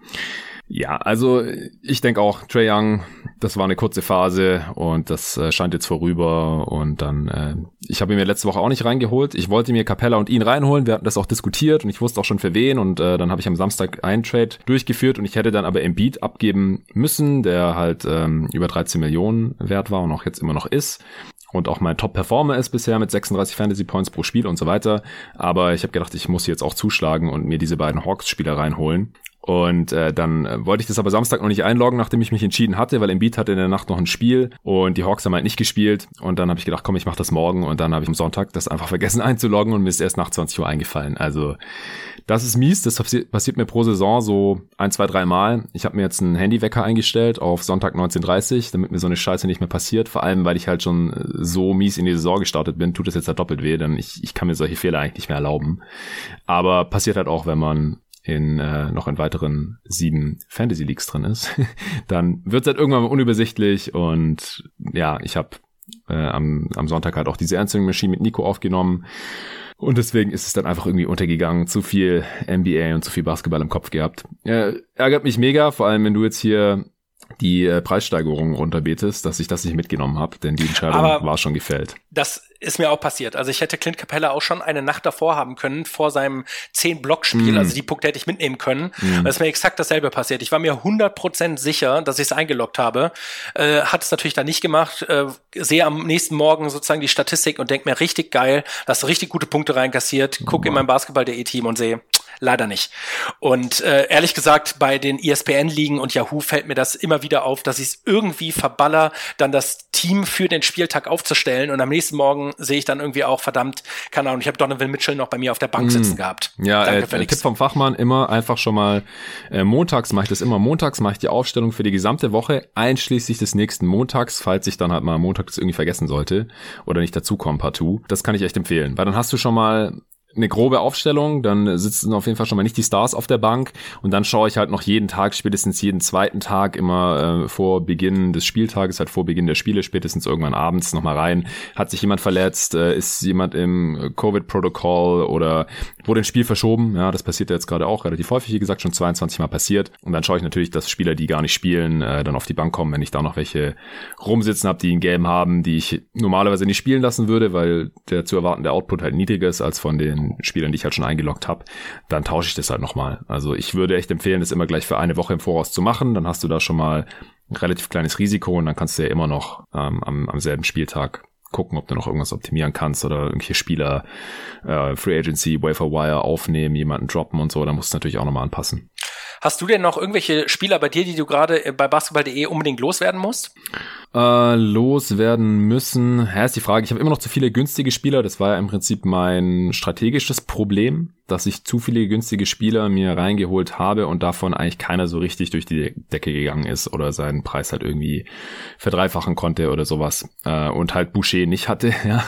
Speaker 1: Ja, also ich denke auch, Trey Young, das war eine kurze Phase und das äh, scheint jetzt vorüber und dann, äh, ich habe ihn mir letzte Woche auch nicht reingeholt. Ich wollte mir Capella und ihn reinholen, wir hatten das auch diskutiert und ich wusste auch schon für wen und äh, dann habe ich am Samstag einen Trade durchgeführt und ich hätte dann aber Embiid abgeben müssen, der halt ähm, über 13 Millionen wert war und auch jetzt immer noch ist und auch mein Top-Performer ist bisher mit 36 Fantasy Points pro Spiel und so weiter. Aber ich habe gedacht, ich muss jetzt auch zuschlagen und mir diese beiden Hawks-Spieler reinholen. Und äh, dann äh, wollte ich das aber Samstag noch nicht einloggen, nachdem ich mich entschieden hatte, weil Embiid hatte in der Nacht noch ein Spiel und die Hawks haben halt nicht gespielt. Und dann habe ich gedacht, komm, ich mache das morgen. Und dann habe ich am Sonntag das einfach vergessen einzuloggen und mir ist erst nach 20 Uhr eingefallen. Also das ist mies, das passiert, mir pro Saison so ein, zwei, drei Mal. Ich habe mir jetzt einen Handywecker eingestellt auf Sonntag 19.30 damit mir so eine Scheiße nicht mehr passiert. Vor allem, weil ich halt schon äh, so mies in die Saison gestartet bin, tut es jetzt halt doppelt weh, denn ich, ich kann mir solche Fehler eigentlich nicht mehr erlauben. Aber passiert halt auch, wenn man in äh, noch in weiteren sieben Fantasy Leagues drin ist, dann wird es halt irgendwann mal unübersichtlich und ja, ich habe äh, am, am Sonntag halt auch diese Answering Machine mit Nico aufgenommen. Und deswegen ist es dann einfach irgendwie untergegangen. Zu viel NBA und zu viel Basketball im Kopf gehabt. Äh, ärgert mich mega, vor allem wenn du jetzt hier die äh, Preissteigerung runterbetest, dass ich das nicht mitgenommen habe, denn die Entscheidung Aber war schon gefällt.
Speaker 2: Das ist mir auch passiert. Also ich hätte Clint Capella auch schon eine Nacht davor haben können, vor seinem 10-Block-Spiel. Mm. Also die Punkte hätte ich mitnehmen können. Mm. Und es ist mir exakt dasselbe passiert. Ich war mir 100% sicher, dass ich es eingeloggt habe. Äh, hat es natürlich dann nicht gemacht. Äh, sehe am nächsten Morgen sozusagen die Statistik und denke mir, richtig geil, hast du richtig gute Punkte reinkassiert. Guck oh. in mein Basketball.de-Team und sehe, leider nicht. Und äh, ehrlich gesagt, bei den ESPN-Ligen und Yahoo fällt mir das immer wieder auf, dass ich es irgendwie verballer, dann das Team für den Spieltag aufzustellen und am nächsten Morgen sehe ich dann irgendwie auch, verdammt, keine Ahnung, ich habe Donovan Mitchell noch bei mir auf der Bank mm. sitzen gehabt.
Speaker 1: Ja, Danke, äh, Tipp vom Fachmann, immer einfach schon mal, äh, montags mache ich das immer, montags mache ich die Aufstellung für die gesamte Woche, einschließlich des nächsten Montags, falls ich dann halt mal montags irgendwie vergessen sollte oder nicht dazukommen partout. Das kann ich echt empfehlen, weil dann hast du schon mal eine grobe Aufstellung, dann sitzen auf jeden Fall schon mal nicht die Stars auf der Bank und dann schaue ich halt noch jeden Tag, spätestens jeden zweiten Tag immer äh, vor Beginn des Spieltages, halt vor Beginn der Spiele, spätestens irgendwann abends nochmal rein. Hat sich jemand verletzt? Äh, ist jemand im Covid-Protokoll oder wurde ein Spiel verschoben? Ja, das passiert ja jetzt gerade auch relativ häufig, wie gesagt, schon 22 Mal passiert. Und dann schaue ich natürlich, dass Spieler, die gar nicht spielen, äh, dann auf die Bank kommen, wenn ich da noch welche rumsitzen habe, die ein Game haben, die ich normalerweise nicht spielen lassen würde, weil der zu erwartende Output halt niedriger ist als von den Spielern, die ich halt schon eingeloggt habe, dann tausche ich das halt nochmal. Also ich würde echt empfehlen, das immer gleich für eine Woche im Voraus zu machen. Dann hast du da schon mal ein relativ kleines Risiko und dann kannst du ja immer noch ähm, am, am selben Spieltag gucken, ob du noch irgendwas optimieren kannst oder irgendwelche Spieler äh, Free Agency, Wafer Wire aufnehmen, jemanden droppen und so. Da musst du natürlich auch nochmal anpassen.
Speaker 2: Hast du denn noch irgendwelche Spieler bei dir, die du gerade bei basketball.de unbedingt loswerden musst?
Speaker 1: Äh, loswerden müssen. Ja, ist die Frage. Ich habe immer noch zu viele günstige Spieler. Das war ja im Prinzip mein strategisches Problem, dass ich zu viele günstige Spieler mir reingeholt habe und davon eigentlich keiner so richtig durch die Decke gegangen ist oder seinen Preis halt irgendwie verdreifachen konnte oder sowas. Äh, und halt Boucher nicht hatte, ja.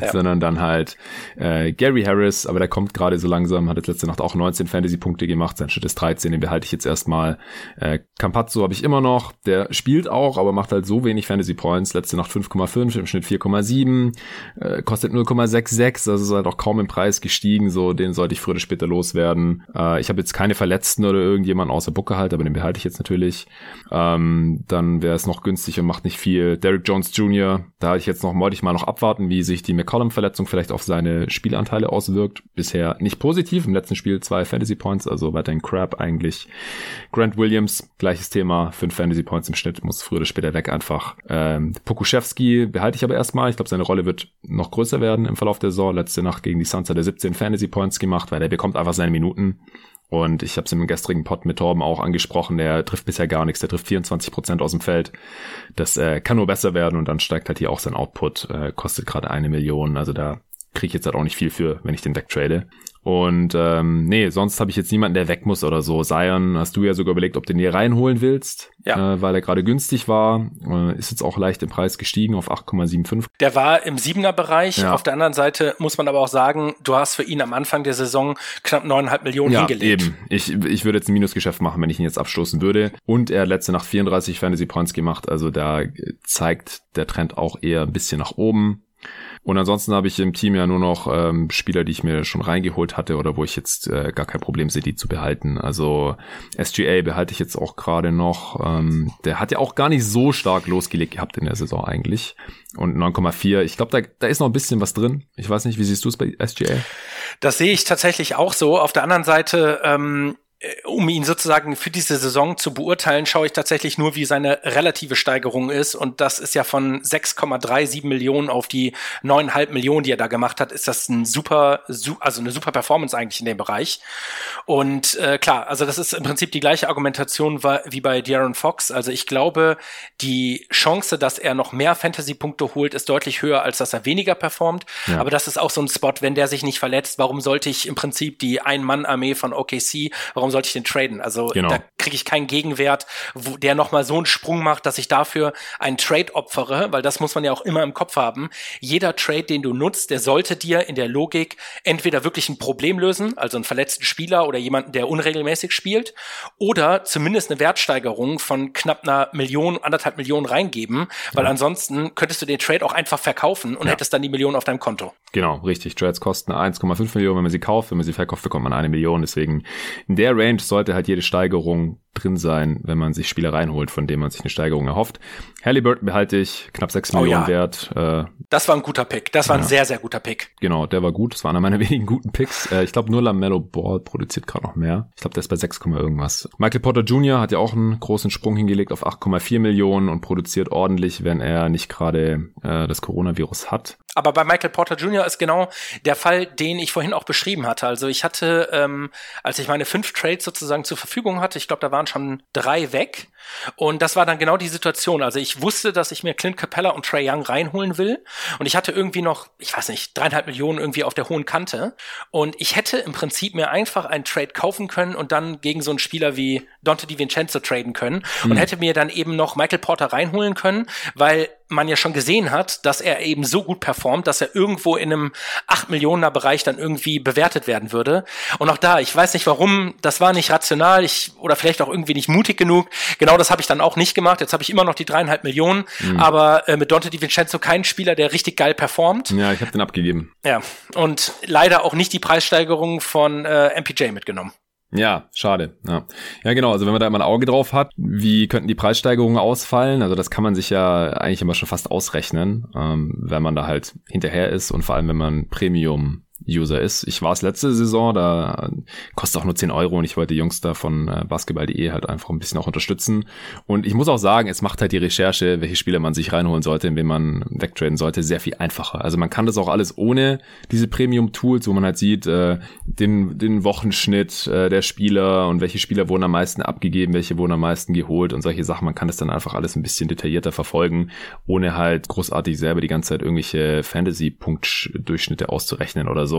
Speaker 1: ja. sondern dann halt äh, Gary Harris, aber der kommt gerade so langsam, hat jetzt letzte Nacht auch 19 Fantasy-Punkte gemacht, sein Schritt ist 13, den behalte ich jetzt erstmal. Äh, Campazzo habe ich immer noch, der spielt auch, aber macht halt so wenig wenig Fantasy Points, letzte Nacht 5,5, im Schnitt 4,7, äh, kostet 0,66, also ist halt auch kaum im Preis gestiegen, so den sollte ich früher oder später loswerden. Äh, ich habe jetzt keine Verletzten oder irgendjemand außer Booker halt, aber den behalte ich jetzt natürlich. Ähm, dann wäre es noch günstig und macht nicht viel. Derek Jones Jr., da ich jetzt noch, wollte ich mal noch abwarten, wie sich die McCollum-Verletzung vielleicht auf seine Spielanteile auswirkt. Bisher nicht positiv, im letzten Spiel zwei Fantasy Points, also weiterhin Crap eigentlich. Grant Williams, gleiches Thema, fünf Fantasy Points im Schnitt, muss früher oder später weg einfach. Ähm, Pokuschewski behalte ich aber erstmal. Ich glaube, seine Rolle wird noch größer werden im Verlauf der Saison. Letzte Nacht gegen die Suns hat er 17 Fantasy Points gemacht, weil er bekommt einfach seine Minuten. Und ich habe es im gestrigen Pod mit Torben auch angesprochen, der trifft bisher gar nichts, der trifft 24 Prozent aus dem Feld. Das äh, kann nur besser werden und dann steigt halt hier auch sein Output, äh, kostet gerade eine Million. Also da kriege ich jetzt halt auch nicht viel für, wenn ich den wegtrade. Und ähm, nee, sonst habe ich jetzt niemanden, der weg muss oder so. Zion hast du ja sogar überlegt, ob du den hier reinholen willst, ja. äh, weil er gerade günstig war. Äh, ist jetzt auch leicht im Preis gestiegen auf 8,75.
Speaker 2: Der war im Siebener-Bereich. Ja. Auf der anderen Seite muss man aber auch sagen, du hast für ihn am Anfang der Saison knapp neuneinhalb Millionen ja, hingelegt.
Speaker 1: eben. Ich, ich würde jetzt ein Minusgeschäft machen, wenn ich ihn jetzt abstoßen würde. Und er hat letzte Nacht 34 Fantasy Points gemacht. Also da zeigt der Trend auch eher ein bisschen nach oben. Und ansonsten habe ich im Team ja nur noch ähm, Spieler, die ich mir schon reingeholt hatte oder wo ich jetzt äh, gar kein Problem sehe, die zu behalten. Also SGA behalte ich jetzt auch gerade noch. Ähm, der hat ja auch gar nicht so stark losgelegt gehabt in der Saison eigentlich. Und 9,4, ich glaube, da, da ist noch ein bisschen was drin. Ich weiß nicht, wie siehst du es bei SGA?
Speaker 2: Das sehe ich tatsächlich auch so. Auf der anderen Seite, ähm, äh, um ihn sozusagen für diese Saison zu beurteilen, schaue ich tatsächlich nur, wie seine relative Steigerung ist. Und das ist ja von 6,37 Millionen auf die 9,5 Millionen, die er da gemacht hat, ist das ein super, also eine super Performance eigentlich in dem Bereich. Und äh, klar, also das ist im Prinzip die gleiche Argumentation wie bei Darren Fox. Also ich glaube, die Chance, dass er noch mehr Fantasy-Punkte holt, ist deutlich höher, als dass er weniger performt. Ja. Aber das ist auch so ein Spot, wenn der sich nicht verletzt, warum sollte ich im Prinzip die Ein-Mann-Armee von OKC, warum sollte ich den traden? Also
Speaker 1: Genau.
Speaker 2: da kriege ich keinen Gegenwert, wo der nochmal so einen Sprung macht, dass ich dafür einen Trade opfere, weil das muss man ja auch immer im Kopf haben. Jeder Trade, den du nutzt, der sollte dir in der Logik entweder wirklich ein Problem lösen, also einen verletzten Spieler oder jemanden, der unregelmäßig spielt, oder zumindest eine Wertsteigerung von knapp einer Million, anderthalb Millionen reingeben, weil ansonsten könntest du den Trade auch einfach verkaufen und
Speaker 1: Ja.
Speaker 2: hättest dann die Million auf deinem Konto.
Speaker 1: Genau, richtig. Trades kosten 1,5 Millionen, wenn man sie kauft. Wenn man sie verkauft, bekommt man eine Million. Deswegen in der Range sollte halt jede Steigerung drin sein, wenn man sich Spieler reinholt, von denen man sich eine Steigerung erhofft. Halliburton behalte ich, knapp 6
Speaker 2: Oh
Speaker 1: Millionen
Speaker 2: ja.
Speaker 1: wert. Äh,
Speaker 2: Das war ein guter Pick. Das war ein
Speaker 1: Ja.
Speaker 2: sehr, sehr guter Pick.
Speaker 1: genau, der war gut. Das war einer meiner wenigen guten Picks. Äh, ich glaube, nur Lamello Ball produziert gerade noch mehr. Ich glaube, der ist bei 6, irgendwas. Michael Porter Jr. hat ja auch einen großen Sprung hingelegt auf 8,4 Millionen und produziert ordentlich, wenn er nicht gerade äh, das Coronavirus hat.
Speaker 2: Aber bei Michael Porter Jr. ist genau der Fall, den ich vorhin auch beschrieben hatte. Also ich hatte, ähm, als ich meine fünf Trades sozusagen zur Verfügung hatte, ich glaube, da waren schon drei weg. Und das war dann genau die Situation. Also ich wusste, dass ich mir Clint Capella und Trey Young reinholen will. Und ich hatte irgendwie noch, ich weiß nicht, dreieinhalb Millionen irgendwie auf der hohen Kante. Und ich hätte im Prinzip mir einfach einen Trade kaufen können und dann gegen so einen Spieler wie Dante DiVincenzo traden können. Und hätte mir dann eben noch Michael Porter reinholen können, weil man ja schon gesehen hat, dass er eben so gut performt, dass er irgendwo in einem 8 Millioner Bereich dann irgendwie bewertet werden würde. Und auch da, ich weiß nicht warum, das war nicht rational, ich, oder vielleicht auch irgendwie nicht mutig genug. Genau das habe ich dann auch nicht gemacht. Jetzt habe ich immer noch die dreieinhalb Millionen, aber äh, mit Dante DiVincenzo kein Spieler, der richtig geil performt.
Speaker 1: Ja, ich habe den abgegeben.
Speaker 2: Ja, und leider auch nicht die Preissteigerung von äh, MPJ mitgenommen.
Speaker 1: Ja, schade. Ja. ja, genau. Also wenn man da immer ein Auge drauf hat, wie könnten die Preissteigerungen ausfallen? Also das kann man sich ja eigentlich immer schon fast ausrechnen, ähm, wenn man da halt hinterher ist und vor allem, wenn man Premium User ist. Ich war es letzte Saison, da kostet auch nur 10 Euro und ich wollte die Jungs da von äh, basketball.de halt einfach ein bisschen auch unterstützen. Und ich muss auch sagen, es macht halt die Recherche, welche Spieler man sich reinholen sollte, in wen man wegtraden sollte, sehr viel einfacher. Also man kann das auch alles ohne diese Premium-Tools, wo man halt sieht, äh, den, den Wochenschnitt äh, der Spieler und welche Spieler wurden am meisten abgegeben, welche wurden am meisten geholt und solche Sachen. Man kann das dann einfach alles ein bisschen detaillierter verfolgen, ohne halt großartig selber die ganze Zeit irgendwelche Fantasy-Punkt-Durchschnitte auszurechnen oder so.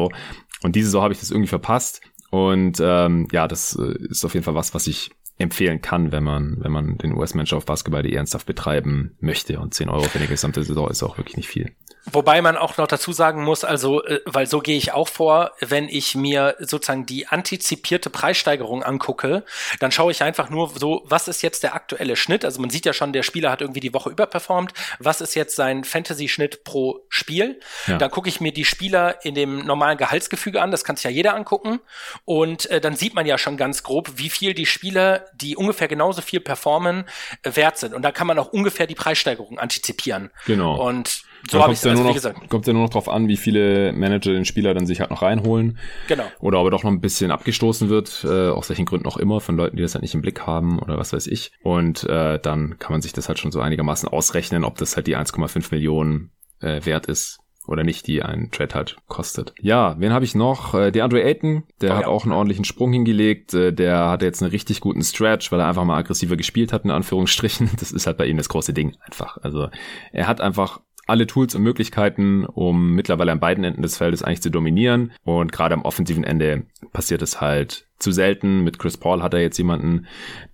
Speaker 1: Und diese Saison habe ich das irgendwie verpasst. Und ähm, ja, das äh, ist auf jeden Fall was, was ich empfehlen kann, wenn man, wenn man den US-Mensch auf Basketball ernsthaft betreiben möchte. Und 10 Euro für eine gesamte Saison ist auch wirklich nicht viel.
Speaker 2: Wobei man auch noch dazu sagen muss, also, äh, weil so gehe ich auch vor, wenn ich mir sozusagen die antizipierte Preissteigerung angucke, dann schaue ich einfach nur so, was ist jetzt der aktuelle Schnitt? Also man sieht ja schon, der Spieler hat irgendwie die Woche überperformt. Was ist jetzt sein Fantasy-Schnitt pro Spiel?
Speaker 1: Ja.
Speaker 2: Dann gucke ich mir die Spieler in dem normalen Gehaltsgefüge an, das kann sich ja jeder angucken. Und äh, dann sieht man ja schon ganz grob, wie viel die Spieler, die ungefähr genauso viel performen, äh, wert sind. Und da kann man auch ungefähr die Preissteigerung antizipieren.
Speaker 1: Genau.
Speaker 2: Und so habe ich
Speaker 1: ja
Speaker 2: also, wie
Speaker 1: noch,
Speaker 2: gesagt.
Speaker 1: kommt ja nur noch drauf an, wie viele Manager den Spieler dann sich halt noch reinholen.
Speaker 2: Genau.
Speaker 1: Oder ob er doch noch ein bisschen abgestoßen wird, äh, aus welchen Gründen auch immer, von Leuten, die das halt nicht im Blick haben oder was weiß ich. Und äh, dann kann man sich das halt schon so einigermaßen ausrechnen, ob das halt die 1,5 Millionen äh, wert ist oder nicht, die ein Trade halt kostet. Ja, wen habe ich noch? Äh, DeAndre Ayton, der
Speaker 2: Oh
Speaker 1: hat
Speaker 2: ja.
Speaker 1: auch einen ordentlichen Sprung hingelegt. Äh, der hatte jetzt einen richtig guten Stretch, weil er einfach mal aggressiver gespielt hat, in Anführungsstrichen. Das ist halt bei ihm das große Ding einfach. Also er hat einfach alle Tools und Möglichkeiten, um mittlerweile an beiden Enden des Feldes eigentlich zu dominieren. Und gerade am offensiven Ende passiert es halt zu selten. Mit Chris Paul hat er jetzt jemanden,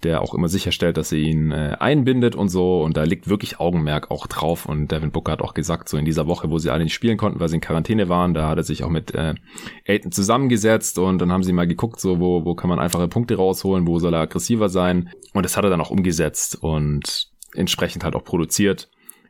Speaker 1: der auch immer sicherstellt, dass er ihn äh, einbindet und so. Und da liegt wirklich Augenmerk auch drauf. Und Devin Booker hat auch gesagt, so in dieser Woche, wo sie alle nicht spielen konnten, weil sie in Quarantäne waren, da hat er sich auch mit äh, Aiton zusammengesetzt und dann haben sie mal geguckt, so wo, wo kann man einfache Punkte rausholen, wo soll er aggressiver sein. Und das hat er dann auch umgesetzt und entsprechend halt auch produziert.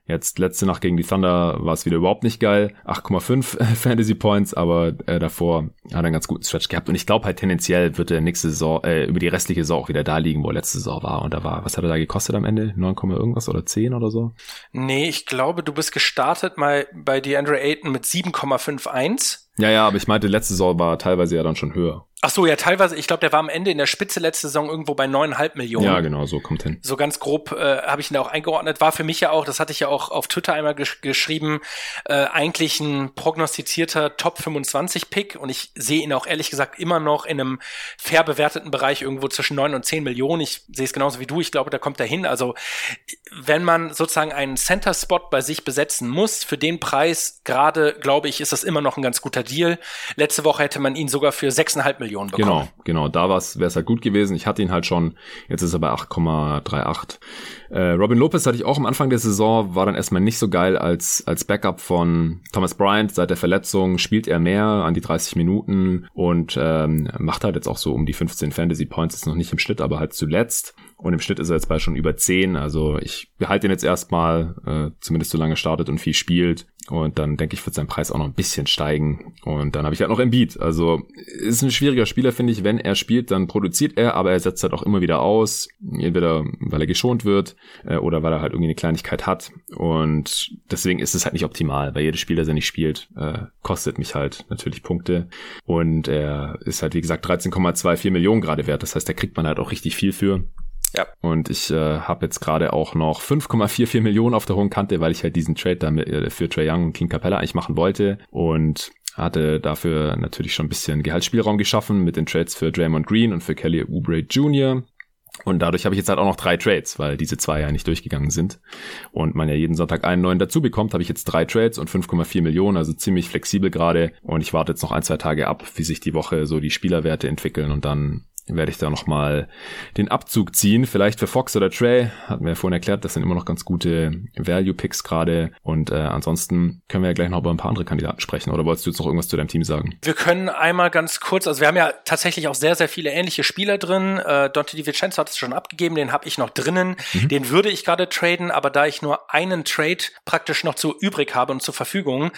Speaker 1: Jetzt letzte Nacht gegen die Thunder war es wieder überhaupt nicht geil. 8,5 Fantasy Points, aber äh, davor hat er einen ganz guten Stretch gehabt. Und ich glaube halt tendenziell wird er nächste Saison, äh, über die restliche Saison auch wieder da liegen, wo er letzte Saison war. Und da war, was hat er da gekostet am Ende? 9, irgendwas oder 10 oder so?
Speaker 2: Nee, ich glaube, du bist gestartet mal bei DeAndre Ayton mit 7,51.
Speaker 1: Ja, ja, aber ich meinte, letzte Saison war teilweise ja dann schon höher.
Speaker 2: Ach so, ja, teilweise, ich glaube, der war am Ende in der Spitze letzte Saison irgendwo bei neuneinhalb Millionen.
Speaker 1: Ja, genau, so kommt hin.
Speaker 2: So ganz grob äh, habe ich ihn da auch eingeordnet. War für mich ja auch, das hatte ich ja auch auf Twitter einmal gesch geschrieben, äh, eigentlich ein prognostizierter Top 25 Pick und ich sehe ihn auch ehrlich gesagt immer noch in einem fair bewerteten Bereich irgendwo zwischen neun und zehn Millionen. Ich sehe es genauso wie du. Ich glaube, da kommt er hin. Also wenn man sozusagen einen Center Spot bei sich besetzen muss, für den Preis gerade, glaube ich, ist das immer noch ein ganz guter Deal. Letzte Woche hätte man ihn sogar für sechseinhalb Millionen Millionen bekommen.
Speaker 1: Genau, genau. Da wäre es halt gut gewesen. Ich hatte ihn halt schon. Jetzt ist er bei 8,38. Äh, Robin Lopez hatte ich auch am Anfang der Saison, war dann erstmal nicht so geil als, als Backup von Thomas Bryant. Seit der Verletzung spielt er mehr an die 30 Minuten und ähm, macht halt jetzt auch so um die 15 Fantasy Points. Ist noch nicht im Schnitt, aber halt zuletzt. Und im Schnitt ist er jetzt bei schon über 10. Also ich behalte ihn jetzt erstmal, äh, zumindest solange startet und viel spielt. Und dann denke ich, wird sein Preis auch noch ein bisschen steigen. Und dann habe ich halt noch Embiid. Also ist ein schwieriger Spieler, finde ich. Wenn er spielt, dann produziert er, aber er setzt halt auch immer wieder aus. Entweder weil er geschont wird äh, oder weil er halt irgendwie eine Kleinigkeit hat. Und deswegen ist es halt nicht optimal, weil jedes Spiel, das er nicht spielt, äh, kostet mich halt natürlich Punkte. Und er ist halt, wie gesagt, 13,24 Millionen gerade wert. Das heißt, da kriegt man halt auch richtig viel für. Ja. Und ich äh, habe jetzt gerade auch noch 5,44 Millionen auf der hohen Kante, weil ich halt diesen Trade damit äh, für Trey Young und King Capella eigentlich machen wollte. Und hatte dafür natürlich schon ein bisschen Gehaltsspielraum geschaffen mit den Trades für Draymond Green und für Kelly Oubre Jr. Und dadurch habe ich jetzt halt auch noch drei Trades, weil diese zwei ja nicht durchgegangen sind. Und man ja jeden Sonntag einen neuen dazu bekommt, habe ich jetzt drei Trades und 5,4 Millionen, also ziemlich flexibel gerade. Und ich warte jetzt noch ein, zwei Tage ab, wie sich die Woche so die Spielerwerte entwickeln und dann werde ich da nochmal den Abzug ziehen. Vielleicht für Fox oder Trey. Hatten wir ja vorhin erklärt, das sind immer noch ganz gute Value-Picks gerade. Und äh, ansonsten können wir ja gleich noch über ein paar andere Kandidaten sprechen. Oder wolltest du jetzt noch irgendwas zu deinem Team sagen?
Speaker 2: Wir können einmal ganz kurz, also wir haben ja tatsächlich auch sehr, sehr viele ähnliche Spieler drin. Äh, Dante DiVincenzo hat es schon abgegeben, den habe ich noch drinnen. Mhm. Den würde ich gerade traden, aber da ich nur einen Trade praktisch noch zu übrig habe und zur Verfügung,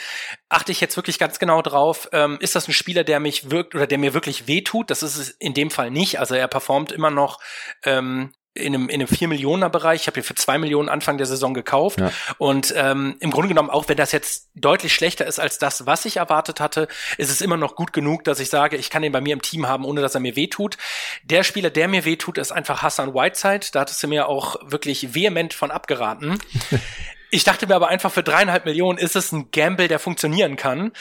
Speaker 2: achte ich jetzt wirklich ganz genau drauf, ähm, ist das ein Spieler, der mich wirkt oder der mir wirklich wehtut? Das ist es in dem Fall nicht. Also er performt immer noch ähm, in einem, in einem 4 Millioner Bereich. Ich habe ihn für 2 Millionen Anfang der Saison gekauft. Ja. Und ähm, im Grunde genommen, auch wenn das jetzt deutlich schlechter ist als das, was ich erwartet hatte, ist es immer noch gut genug, dass ich sage, ich kann ihn bei mir im Team haben, ohne dass er mir wehtut. Der Spieler, der mir wehtut, ist einfach Hassan Whiteside. Da hattest du mir auch wirklich vehement von abgeraten. Ich dachte mir aber einfach, für dreieinhalb Millionen ist es ein Gamble, der funktionieren kann.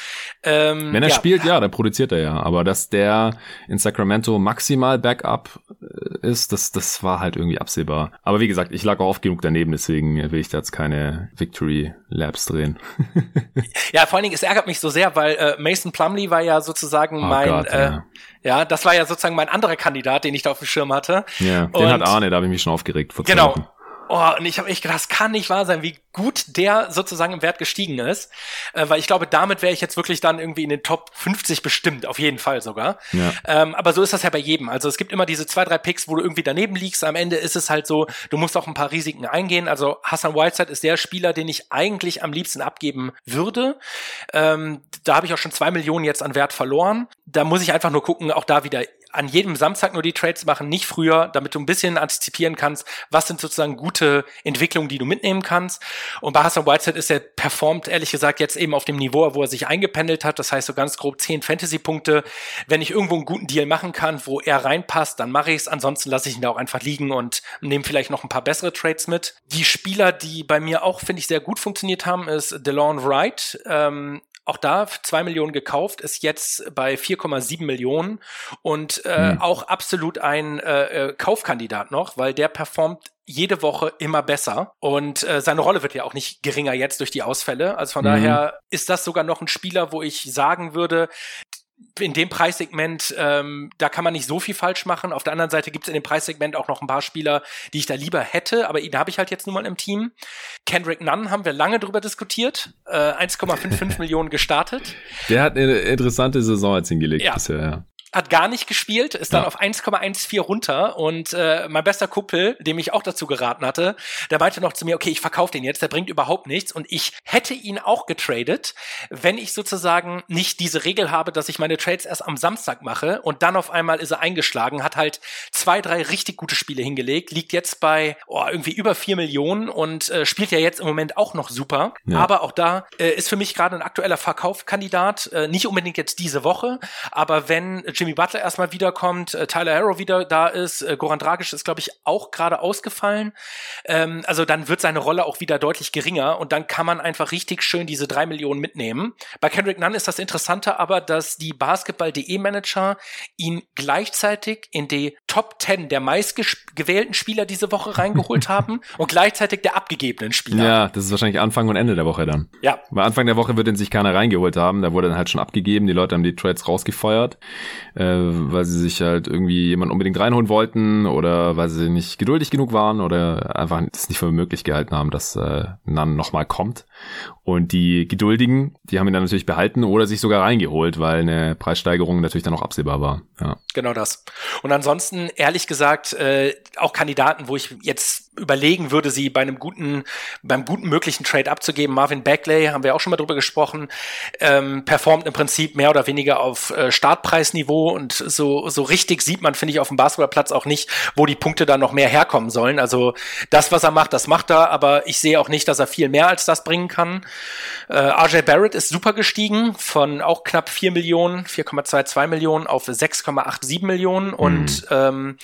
Speaker 1: Ähm, Wenn er ja. spielt, ja, dann produziert er ja. Aber dass der in Sacramento maximal Backup äh, ist, das, das war halt irgendwie absehbar. Aber wie gesagt, ich lag auch oft genug daneben, deswegen will ich da jetzt keine Victory Labs drehen.
Speaker 2: ja, vor allen Dingen, es ärgert mich so sehr, weil äh, Mason Plumley war ja sozusagen oh mein, Gott, äh, ja. ja. das war ja sozusagen mein anderer Kandidat, den ich da auf dem Schirm hatte.
Speaker 1: Ja, den Und, hat Arne, da habe ich mich schon aufgeregt.
Speaker 2: Vor genau. Oh, und ich habe echt gedacht, das kann nicht wahr sein, wie gut der sozusagen im Wert gestiegen ist. Äh, weil ich glaube, damit wäre ich jetzt wirklich dann irgendwie in den Top 50 bestimmt, auf jeden Fall sogar. Ja. Ähm, aber so ist das ja bei jedem. Also es gibt immer diese zwei, drei Picks, wo du irgendwie daneben liegst. Am Ende ist es halt so, du musst auch ein paar Risiken eingehen. Also Hassan Whiteside ist der Spieler, den ich eigentlich am liebsten abgeben würde. Ähm, da habe ich auch schon zwei Millionen jetzt an Wert verloren. Da muss ich einfach nur gucken, auch da wieder an jedem Samstag nur die Trades machen, nicht früher, damit du ein bisschen antizipieren kannst, was sind sozusagen gute Entwicklungen, die du mitnehmen kannst. Und bei Hassan Whiteside ist er performt, ehrlich gesagt, jetzt eben auf dem Niveau, wo er sich eingependelt hat. Das heißt so ganz grob zehn Fantasy-Punkte. Wenn ich irgendwo einen guten Deal machen kann, wo er reinpasst, dann mache ich es. Ansonsten lasse ich ihn da auch einfach liegen und nehme vielleicht noch ein paar bessere Trades mit. Die Spieler, die bei mir auch, finde ich, sehr gut funktioniert haben, ist DeLon Wright. Ähm, auch da zwei Millionen gekauft, ist jetzt bei 4,7 Millionen und äh, hm. auch absolut ein äh, äh, Kaufkandidat noch, weil der performt jede Woche immer besser und äh, seine Rolle wird ja auch nicht geringer jetzt durch die Ausfälle. Also von mhm. daher ist das sogar noch ein Spieler, wo ich sagen würde, in dem Preissegment, ähm, da kann man nicht so viel falsch machen. Auf der anderen Seite gibt es in dem Preissegment auch noch ein paar Spieler, die ich da lieber hätte, aber ihn habe ich halt jetzt nun mal im Team. Kendrick Nunn haben wir lange drüber diskutiert. Äh, 1,55 Millionen gestartet.
Speaker 1: Der hat eine interessante Saison jetzt hingelegt ja. bisher, ja
Speaker 2: hat gar nicht gespielt, ist dann ja. auf 1,14 runter und äh, mein bester Kumpel, dem ich auch dazu geraten hatte, der meinte noch zu mir, okay, ich verkaufe den jetzt, der bringt überhaupt nichts und ich hätte ihn auch getradet, wenn ich sozusagen nicht diese Regel habe, dass ich meine Trades erst am Samstag mache und dann auf einmal ist er eingeschlagen, hat halt zwei, drei richtig gute Spiele hingelegt, liegt jetzt bei oh, irgendwie über vier Millionen und äh, spielt ja jetzt im Moment auch noch super, ja. aber auch da äh, ist für mich gerade ein aktueller Verkaufkandidat, äh, nicht unbedingt jetzt diese Woche, aber wenn Jimmy Butler erstmal wiederkommt, äh, Tyler Harrow wieder da ist, äh, Goran Dragic ist, glaube ich, auch gerade ausgefallen. Ähm, also dann wird seine Rolle auch wieder deutlich geringer und dann kann man einfach richtig schön diese drei Millionen mitnehmen. Bei Kendrick Nunn ist das Interessante aber, dass die Basketball.de Manager ihn gleichzeitig in die Top 10 der meistgewählten Spieler diese Woche reingeholt haben und gleichzeitig der abgegebenen Spieler.
Speaker 1: Ja, das ist wahrscheinlich Anfang und Ende der Woche dann. Ja. Bei Anfang der Woche wird ihn sich keiner reingeholt haben, da wurde dann halt schon abgegeben, die Leute haben die Trades rausgefeuert. Äh, weil sie sich halt irgendwie jemand unbedingt reinholen wollten oder weil sie nicht geduldig genug waren oder einfach es nicht für möglich gehalten haben, dass äh, Nan nochmal kommt. Und die Geduldigen, die haben ihn dann natürlich behalten oder sich sogar reingeholt, weil eine Preissteigerung natürlich dann auch absehbar war. Ja.
Speaker 2: Genau das. Und ansonsten, ehrlich gesagt, äh, auch Kandidaten, wo ich jetzt überlegen würde, sie bei einem guten, beim guten möglichen Trade abzugeben. Marvin Bagley, haben wir auch schon mal drüber gesprochen, ähm, performt im Prinzip mehr oder weniger auf äh, Startpreisniveau und so, so richtig sieht man, finde ich, auf dem Basketballplatz auch nicht, wo die Punkte dann noch mehr herkommen sollen. Also das, was er macht, das macht er, aber ich sehe auch nicht, dass er viel mehr als das bringen kann. Äh, RJ Barrett ist super gestiegen von auch knapp 4 Millionen, 4,22 Millionen auf 6,87 Millionen mhm. und ähm,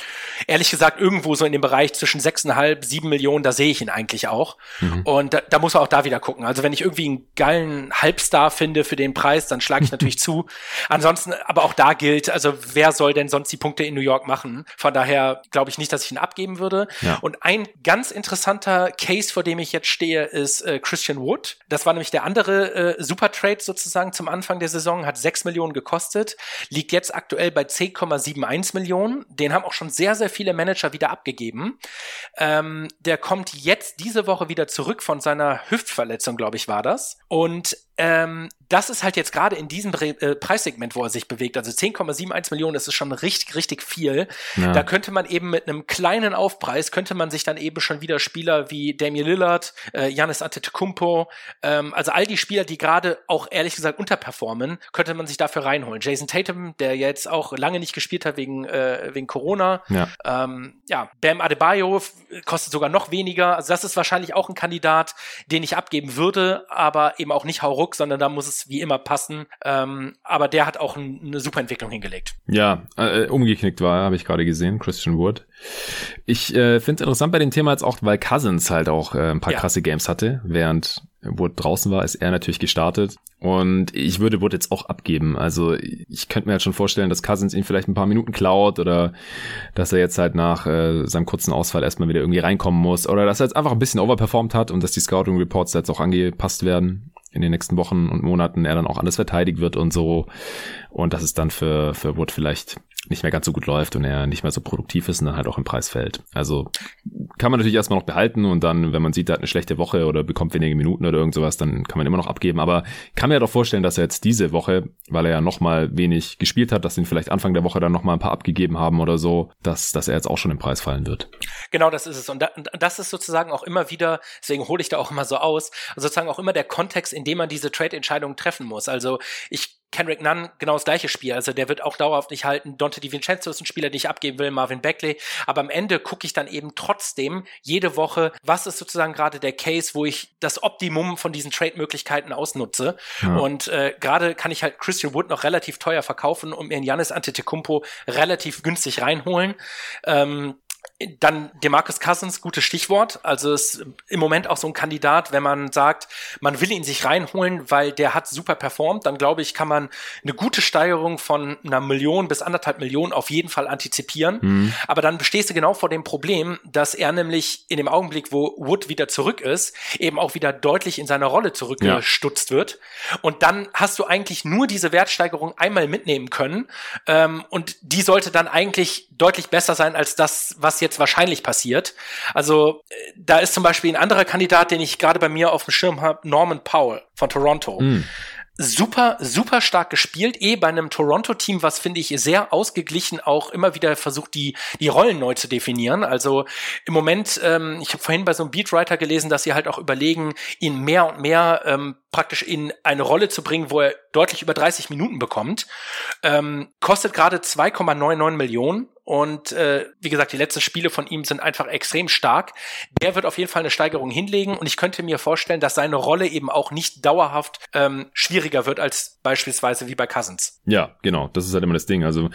Speaker 2: ehrlich gesagt irgendwo so in dem Bereich zwischen 6,5 sieben Millionen, da sehe ich ihn eigentlich auch. Mhm. Und da, da muss er auch da wieder gucken. Also wenn ich irgendwie einen geilen Halbstar finde für den Preis, dann schlage ich natürlich zu. Ansonsten, aber auch da gilt, also wer soll denn sonst die Punkte in New York machen? Von daher glaube ich nicht, dass ich ihn abgeben würde. Ja. Und ein ganz interessanter Case, vor dem ich jetzt stehe, ist äh, Christian Wood. Das war nämlich der andere äh, Super Trade sozusagen zum Anfang der Saison, hat sechs Millionen gekostet, liegt jetzt aktuell bei 10,71 Millionen. Den haben auch schon sehr, sehr viele Manager wieder abgegeben. Ähm, ähm, der kommt jetzt diese Woche wieder zurück von seiner Hüftverletzung, glaube ich, war das. Und ähm, das ist halt jetzt gerade in diesem Pre äh, Preissegment, wo er sich bewegt. Also 10,71 Millionen, das ist schon richtig, richtig viel. Ja. Da könnte man eben mit einem kleinen Aufpreis, könnte man sich dann eben schon wieder Spieler wie Damian Lillard, äh, Giannis Antetokounmpo, ähm, also all die Spieler, die gerade auch ehrlich gesagt unterperformen, könnte man sich dafür reinholen. Jason Tatum, der jetzt auch lange nicht gespielt hat wegen, äh, wegen Corona. Ja. Ähm, ja, Bam Adebayo kostet sogar noch weniger. Also das ist wahrscheinlich auch ein Kandidat, den ich abgeben würde, aber eben auch nicht hauruck, sondern da muss es wie immer passen. Ähm, aber der hat auch ein, eine super Entwicklung hingelegt.
Speaker 1: Ja, äh, umgeknickt war, habe ich gerade gesehen, Christian Wood. Ich äh, finde es interessant bei dem Thema jetzt auch, weil Cousins halt auch äh, ein paar ja. krasse Games hatte, während Wood draußen war, ist er natürlich gestartet. Und ich würde Wood jetzt auch abgeben. Also ich könnte mir halt schon vorstellen, dass Cousins ihn vielleicht ein paar Minuten klaut oder dass er jetzt halt nach äh, seinem kurzen Ausfall erstmal wieder irgendwie reinkommen muss oder dass er jetzt einfach ein bisschen overperformt hat und dass die Scouting Reports jetzt auch angepasst werden in den nächsten Wochen und Monaten er dann auch alles verteidigt wird und so. Und dass es dann für, für Wood vielleicht nicht mehr ganz so gut läuft und er nicht mehr so produktiv ist und dann halt auch im Preis fällt. Also kann man natürlich erstmal noch behalten und dann, wenn man sieht, er hat eine schlechte Woche oder bekommt wenige Minuten oder irgend sowas, dann kann man immer noch abgeben. Aber kann mir doch vorstellen, dass er jetzt diese Woche, weil er ja nochmal wenig gespielt hat, dass ihn vielleicht Anfang der Woche dann nochmal ein paar abgegeben haben oder so, dass, dass er jetzt auch schon im Preis fallen wird.
Speaker 2: Genau, das ist es. Und, da, und das ist sozusagen auch immer wieder, deswegen hole ich da auch immer so aus, sozusagen auch immer der Kontext, in dem man diese Trade-Entscheidungen treffen muss. Also ich Kendrick Nunn genau das gleiche Spiel. Also der wird auch dauerhaft nicht halten. Dante DiVincenzo ist ein Spieler, den ich abgeben will, Marvin Beckley. Aber am Ende gucke ich dann eben trotzdem jede Woche, was ist sozusagen gerade der Case, wo ich das Optimum von diesen Trade-Möglichkeiten ausnutze. Ja. Und äh, gerade kann ich halt Christian Wood noch relativ teuer verkaufen und mir einen Janis Antetokounmpo relativ günstig reinholen. Ähm, dann Demarcus Cousins, gutes Stichwort. Also ist im Moment auch so ein Kandidat, wenn man sagt, man will ihn sich reinholen, weil der hat super performt, dann glaube ich, kann man eine gute Steigerung von einer Million bis anderthalb Millionen auf jeden Fall antizipieren. Mhm. Aber dann bestehst du genau vor dem Problem, dass er nämlich in dem Augenblick, wo Wood wieder zurück ist, eben auch wieder deutlich in seiner Rolle zurückgestutzt ja. wird. Und dann hast du eigentlich nur diese Wertsteigerung einmal mitnehmen können. Ähm, und die sollte dann eigentlich deutlich besser sein als das, was jetzt wahrscheinlich passiert. Also äh, da ist zum Beispiel ein anderer Kandidat, den ich gerade bei mir auf dem Schirm habe, Norman Powell von Toronto. Mm super, super stark gespielt, eh bei einem Toronto-Team, was finde ich sehr ausgeglichen auch immer wieder versucht, die, die Rollen neu zu definieren. Also im Moment, ähm, ich habe vorhin bei so einem Beatwriter gelesen, dass sie halt auch überlegen, ihn mehr und mehr ähm, praktisch in eine Rolle zu bringen, wo er deutlich über 30 Minuten bekommt. Ähm, kostet gerade 2,99 Millionen und äh, wie gesagt, die letzten Spiele von ihm sind einfach extrem stark. Der wird auf jeden Fall eine Steigerung hinlegen und ich könnte mir vorstellen, dass seine Rolle eben auch nicht dauerhaft ähm, schwieriger wird als beispielsweise wie bei Cousins.
Speaker 1: Ja, genau. Das ist halt immer das Ding. Also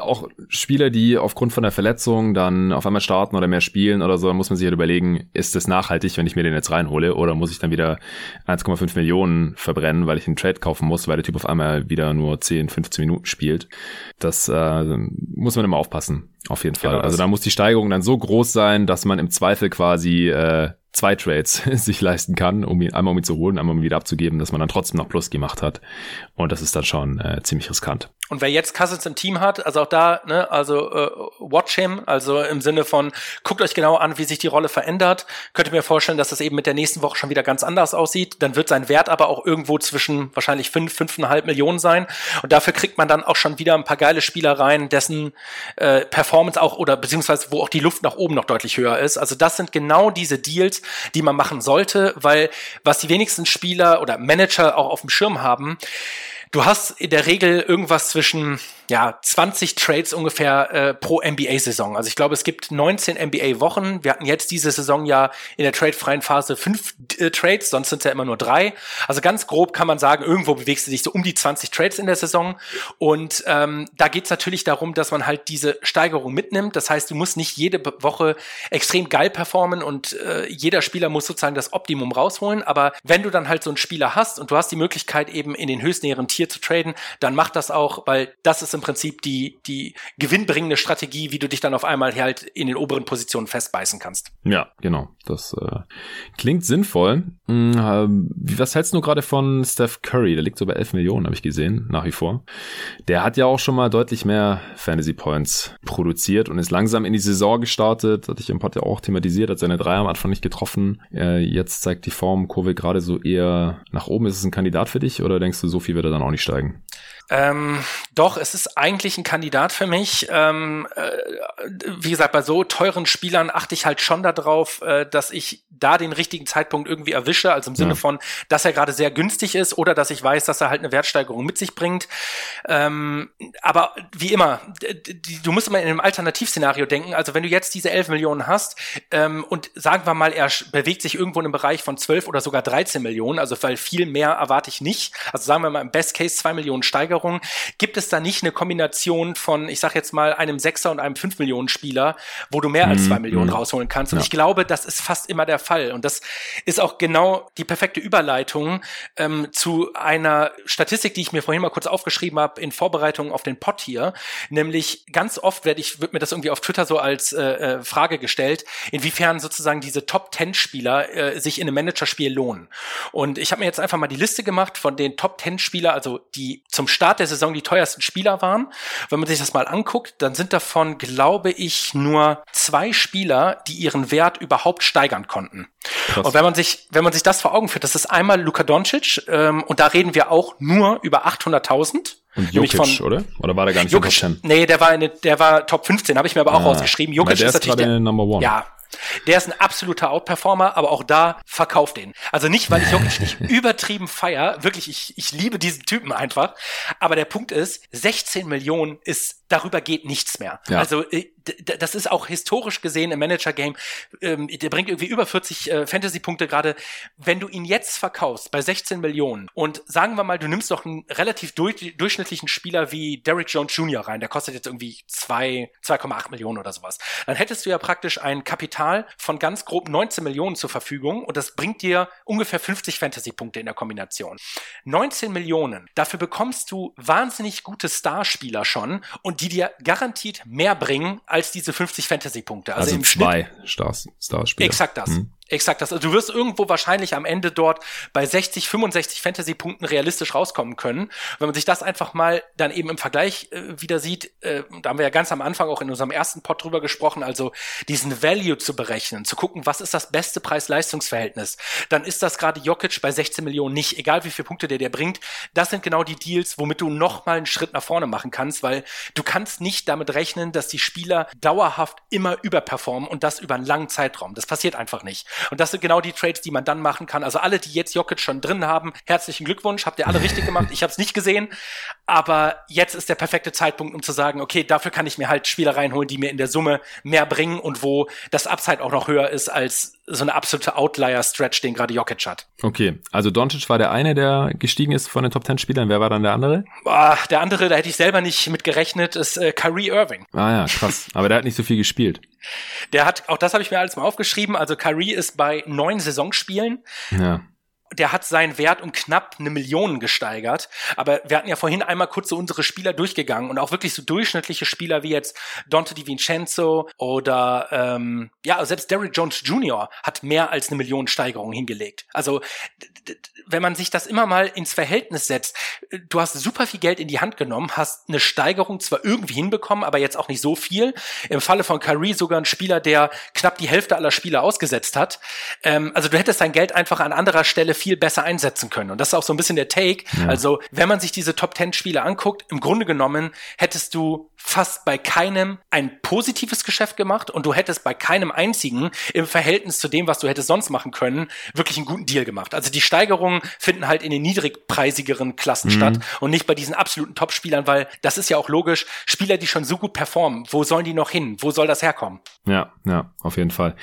Speaker 1: auch Spieler, die aufgrund von der Verletzung dann auf einmal starten oder mehr spielen oder so, dann muss man sich halt überlegen, ist das nachhaltig, wenn ich mir den jetzt reinhole oder muss ich dann wieder 1,5 Millionen verbrennen, weil ich einen Trade kaufen muss, weil der Typ auf einmal wieder nur 10, 15 Minuten spielt. Das äh, muss man immer aufpassen. Auf jeden Fall. Genau also da muss die Steigerung dann so groß sein, dass man im Zweifel quasi äh, zwei Trades sich leisten kann, um ihn einmal um ihn zu holen, einmal um ihn wieder abzugeben, dass man dann trotzdem noch Plus gemacht hat. Und das ist dann schon äh, ziemlich riskant.
Speaker 2: Und wer jetzt Cousins im Team hat, also auch da, ne, also äh, watch him, also im Sinne von guckt euch genau an, wie sich die Rolle verändert. Könnte mir vorstellen, dass das eben mit der nächsten Woche schon wieder ganz anders aussieht. Dann wird sein Wert aber auch irgendwo zwischen wahrscheinlich fünf, fünfeinhalb Millionen sein. Und dafür kriegt man dann auch schon wieder ein paar geile Spieler rein, dessen äh, Performance auch oder beziehungsweise wo auch die Luft nach oben noch deutlich höher ist. Also das sind genau diese Deals, die man machen sollte, weil was die wenigsten Spieler oder Manager auch auf dem Schirm haben, du hast in der Regel irgendwas zwischen ja, 20 Trades ungefähr äh, pro NBA-Saison. Also ich glaube, es gibt 19 NBA-Wochen. Wir hatten jetzt diese Saison ja in der tradefreien Phase fünf äh, Trades, sonst sind es ja immer nur drei. Also ganz grob kann man sagen, irgendwo bewegst du dich so um die 20 Trades in der Saison. Und ähm, da geht es natürlich darum, dass man halt diese Steigerung mitnimmt. Das heißt, du musst nicht jede Woche extrem geil performen und äh, jeder Spieler muss sozusagen das Optimum rausholen. Aber wenn du dann halt so einen Spieler hast und du hast die Möglichkeit eben in den höchstnäheren Tier zu traden, dann mach das auch, weil das ist im Prinzip die, die gewinnbringende Strategie, wie du dich dann auf einmal halt in den oberen Positionen festbeißen kannst.
Speaker 1: Ja, genau. Das äh, klingt sinnvoll. Hm, was hältst du gerade von Steph Curry? Der liegt so bei 11 Millionen, habe ich gesehen, nach wie vor. Der hat ja auch schon mal deutlich mehr Fantasy Points produziert und ist langsam in die Saison gestartet. Hatte ich im Pod ja auch thematisiert, hat seine Dreier am Anfang nicht getroffen. Äh, jetzt zeigt die Formkurve gerade so eher nach oben. Ist es ein Kandidat für dich oder denkst du, so viel wird er dann auch nicht steigen?
Speaker 2: Ähm, doch, es ist eigentlich ein Kandidat für mich. Ähm, äh, wie gesagt, bei so teuren Spielern achte ich halt schon darauf, äh, dass ich da den richtigen Zeitpunkt irgendwie erwische, also im Sinne ja. von, dass er gerade sehr günstig ist oder dass ich weiß, dass er halt eine Wertsteigerung mit sich bringt. Ähm, aber wie immer, du musst immer in einem Alternativszenario denken. Also wenn du jetzt diese 11 Millionen hast ähm, und sagen wir mal, er bewegt sich irgendwo in einem Bereich von 12 oder sogar 13 Millionen, also weil viel mehr erwarte ich nicht. Also sagen wir mal im Best Case 2 Millionen Steigerung Steigerung. Gibt es da nicht eine Kombination von, ich sag jetzt mal, einem Sechser und einem fünf Millionen Spieler, wo du mehr als zwei mhm. Millionen rausholen kannst? Und ja. ich glaube, das ist fast immer der Fall. Und das ist auch genau die perfekte Überleitung ähm, zu einer Statistik, die ich mir vorhin mal kurz aufgeschrieben habe in Vorbereitung auf den Pod hier. Nämlich ganz oft werde ich, wird mir das irgendwie auf Twitter so als äh, äh Frage gestellt, inwiefern sozusagen diese Top Ten Spieler äh, sich in einem Managerspiel lohnen. Und ich habe mir jetzt einfach mal die Liste gemacht von den Top Ten Spieler, also die zum Start Start der Saison die teuersten Spieler waren. Wenn man sich das mal anguckt, dann sind davon, glaube ich, nur zwei Spieler, die ihren Wert überhaupt steigern konnten. Krass. Und wenn man sich, wenn man sich das vor Augen führt, das ist einmal Luka Doncic, ähm, und da reden wir auch nur über 800.000.
Speaker 1: Und Jokic, von, oder? Oder war der gar nicht
Speaker 2: Jokic, Top 10? Nee, der war, eine, der war Top 15, habe ich mir aber auch ah, rausgeschrieben.
Speaker 1: Jokic ist, natürlich der Number One.
Speaker 2: Ja, der ist ein absoluter Outperformer, aber auch da verkauft den. Also nicht, weil ich Jokic nicht übertrieben feier, wirklich, ich, ich liebe diesen Typen einfach. Aber der Punkt ist, 16 Millionen ist, darüber geht nichts mehr. Ja. Also äh, das ist auch historisch gesehen im Manager-Game, ähm, der bringt irgendwie über 40 äh, Fantasy-Punkte gerade. Wenn du ihn jetzt verkaufst bei 16 Millionen und sagen wir mal, du nimmst doch einen relativ durch, durchschnittlichen Spieler wie Derrick Jones Jr. rein, der kostet jetzt irgendwie 2,8 Millionen oder sowas, dann hättest du ja praktisch ein Kapital von ganz grob 19 Millionen zur Verfügung und das bringt dir ungefähr 50 Fantasy-Punkte in der Kombination. 19 Millionen, dafür bekommst du wahnsinnig gute Starspieler schon und die dir garantiert mehr bringen als diese 50 Fantasy-Punkte.
Speaker 1: Also, also im zwei Schnitt, Stars, Starspieler.
Speaker 2: Exakt das. Hm. Exakt das. Also du wirst irgendwo wahrscheinlich am Ende dort bei 60, 65 Fantasy-Punkten realistisch rauskommen können. Wenn man sich das einfach mal dann eben im Vergleich äh, wieder sieht, äh, da haben wir ja ganz am Anfang auch in unserem ersten Pod drüber gesprochen, also diesen Value zu berechnen, zu gucken, was ist das beste Preis-Leistungs-Verhältnis, dann ist das gerade Jokic bei 16 Millionen nicht, egal wie viele Punkte der dir bringt. Das sind genau die Deals, womit du noch mal einen Schritt nach vorne machen kannst, weil du kannst nicht damit rechnen, dass die Spieler dauerhaft immer überperformen und das über einen langen Zeitraum. Das passiert einfach nicht. Und das sind genau die Trades, die man dann machen kann. Also alle, die jetzt Jokic schon drin haben, herzlichen Glückwunsch, habt ihr alle richtig gemacht. Ich habe es nicht gesehen, aber jetzt ist der perfekte Zeitpunkt, um zu sagen, okay, dafür kann ich mir halt Spieler reinholen, die mir in der Summe mehr bringen und wo das Upside auch noch höher ist als so eine absolute Outlier-Stretch, den gerade Jokic hat.
Speaker 1: Okay, also Doncic war der eine, der gestiegen ist von den Top 10 Spielern. Wer war dann der andere?
Speaker 2: Boah, der andere, da hätte ich selber nicht mit gerechnet, ist äh, Kyrie Irving.
Speaker 1: Ah ja, krass. Aber der hat nicht so viel gespielt.
Speaker 2: Der hat, auch das habe ich mir alles mal aufgeschrieben. Also Kyrie ist bei neun Saisonspielen.
Speaker 1: Ja
Speaker 2: der hat seinen Wert um knapp eine Million gesteigert. Aber wir hatten ja vorhin einmal kurz so unsere Spieler durchgegangen und auch wirklich so durchschnittliche Spieler wie jetzt Dante DiVincenzo oder ähm, ja, selbst Derrick Jones Jr. hat mehr als eine Million Steigerung hingelegt. Also wenn man sich das immer mal ins Verhältnis setzt, du hast super viel Geld in die Hand genommen, hast eine Steigerung zwar irgendwie hinbekommen, aber jetzt auch nicht so viel. Im Falle von Kyrie sogar ein Spieler, der knapp die Hälfte aller Spieler ausgesetzt hat. Ähm, also du hättest dein Geld einfach an anderer Stelle viel besser einsetzen können. Und das ist auch so ein bisschen der Take. Ja. Also wenn man sich diese Top Ten Spiele anguckt, im Grunde genommen hättest du fast bei keinem ein positives Geschäft gemacht und du hättest bei keinem einzigen im Verhältnis zu dem, was du hättest sonst machen können, wirklich einen guten Deal gemacht. Also die Steigerungen finden halt in den niedrigpreisigeren Klassen mhm. statt und nicht bei diesen absoluten Top-Spielern, weil das ist ja auch logisch. Spieler, die schon so gut performen, wo sollen die noch hin? Wo soll das herkommen?
Speaker 1: Ja, ja, auf jeden Fall.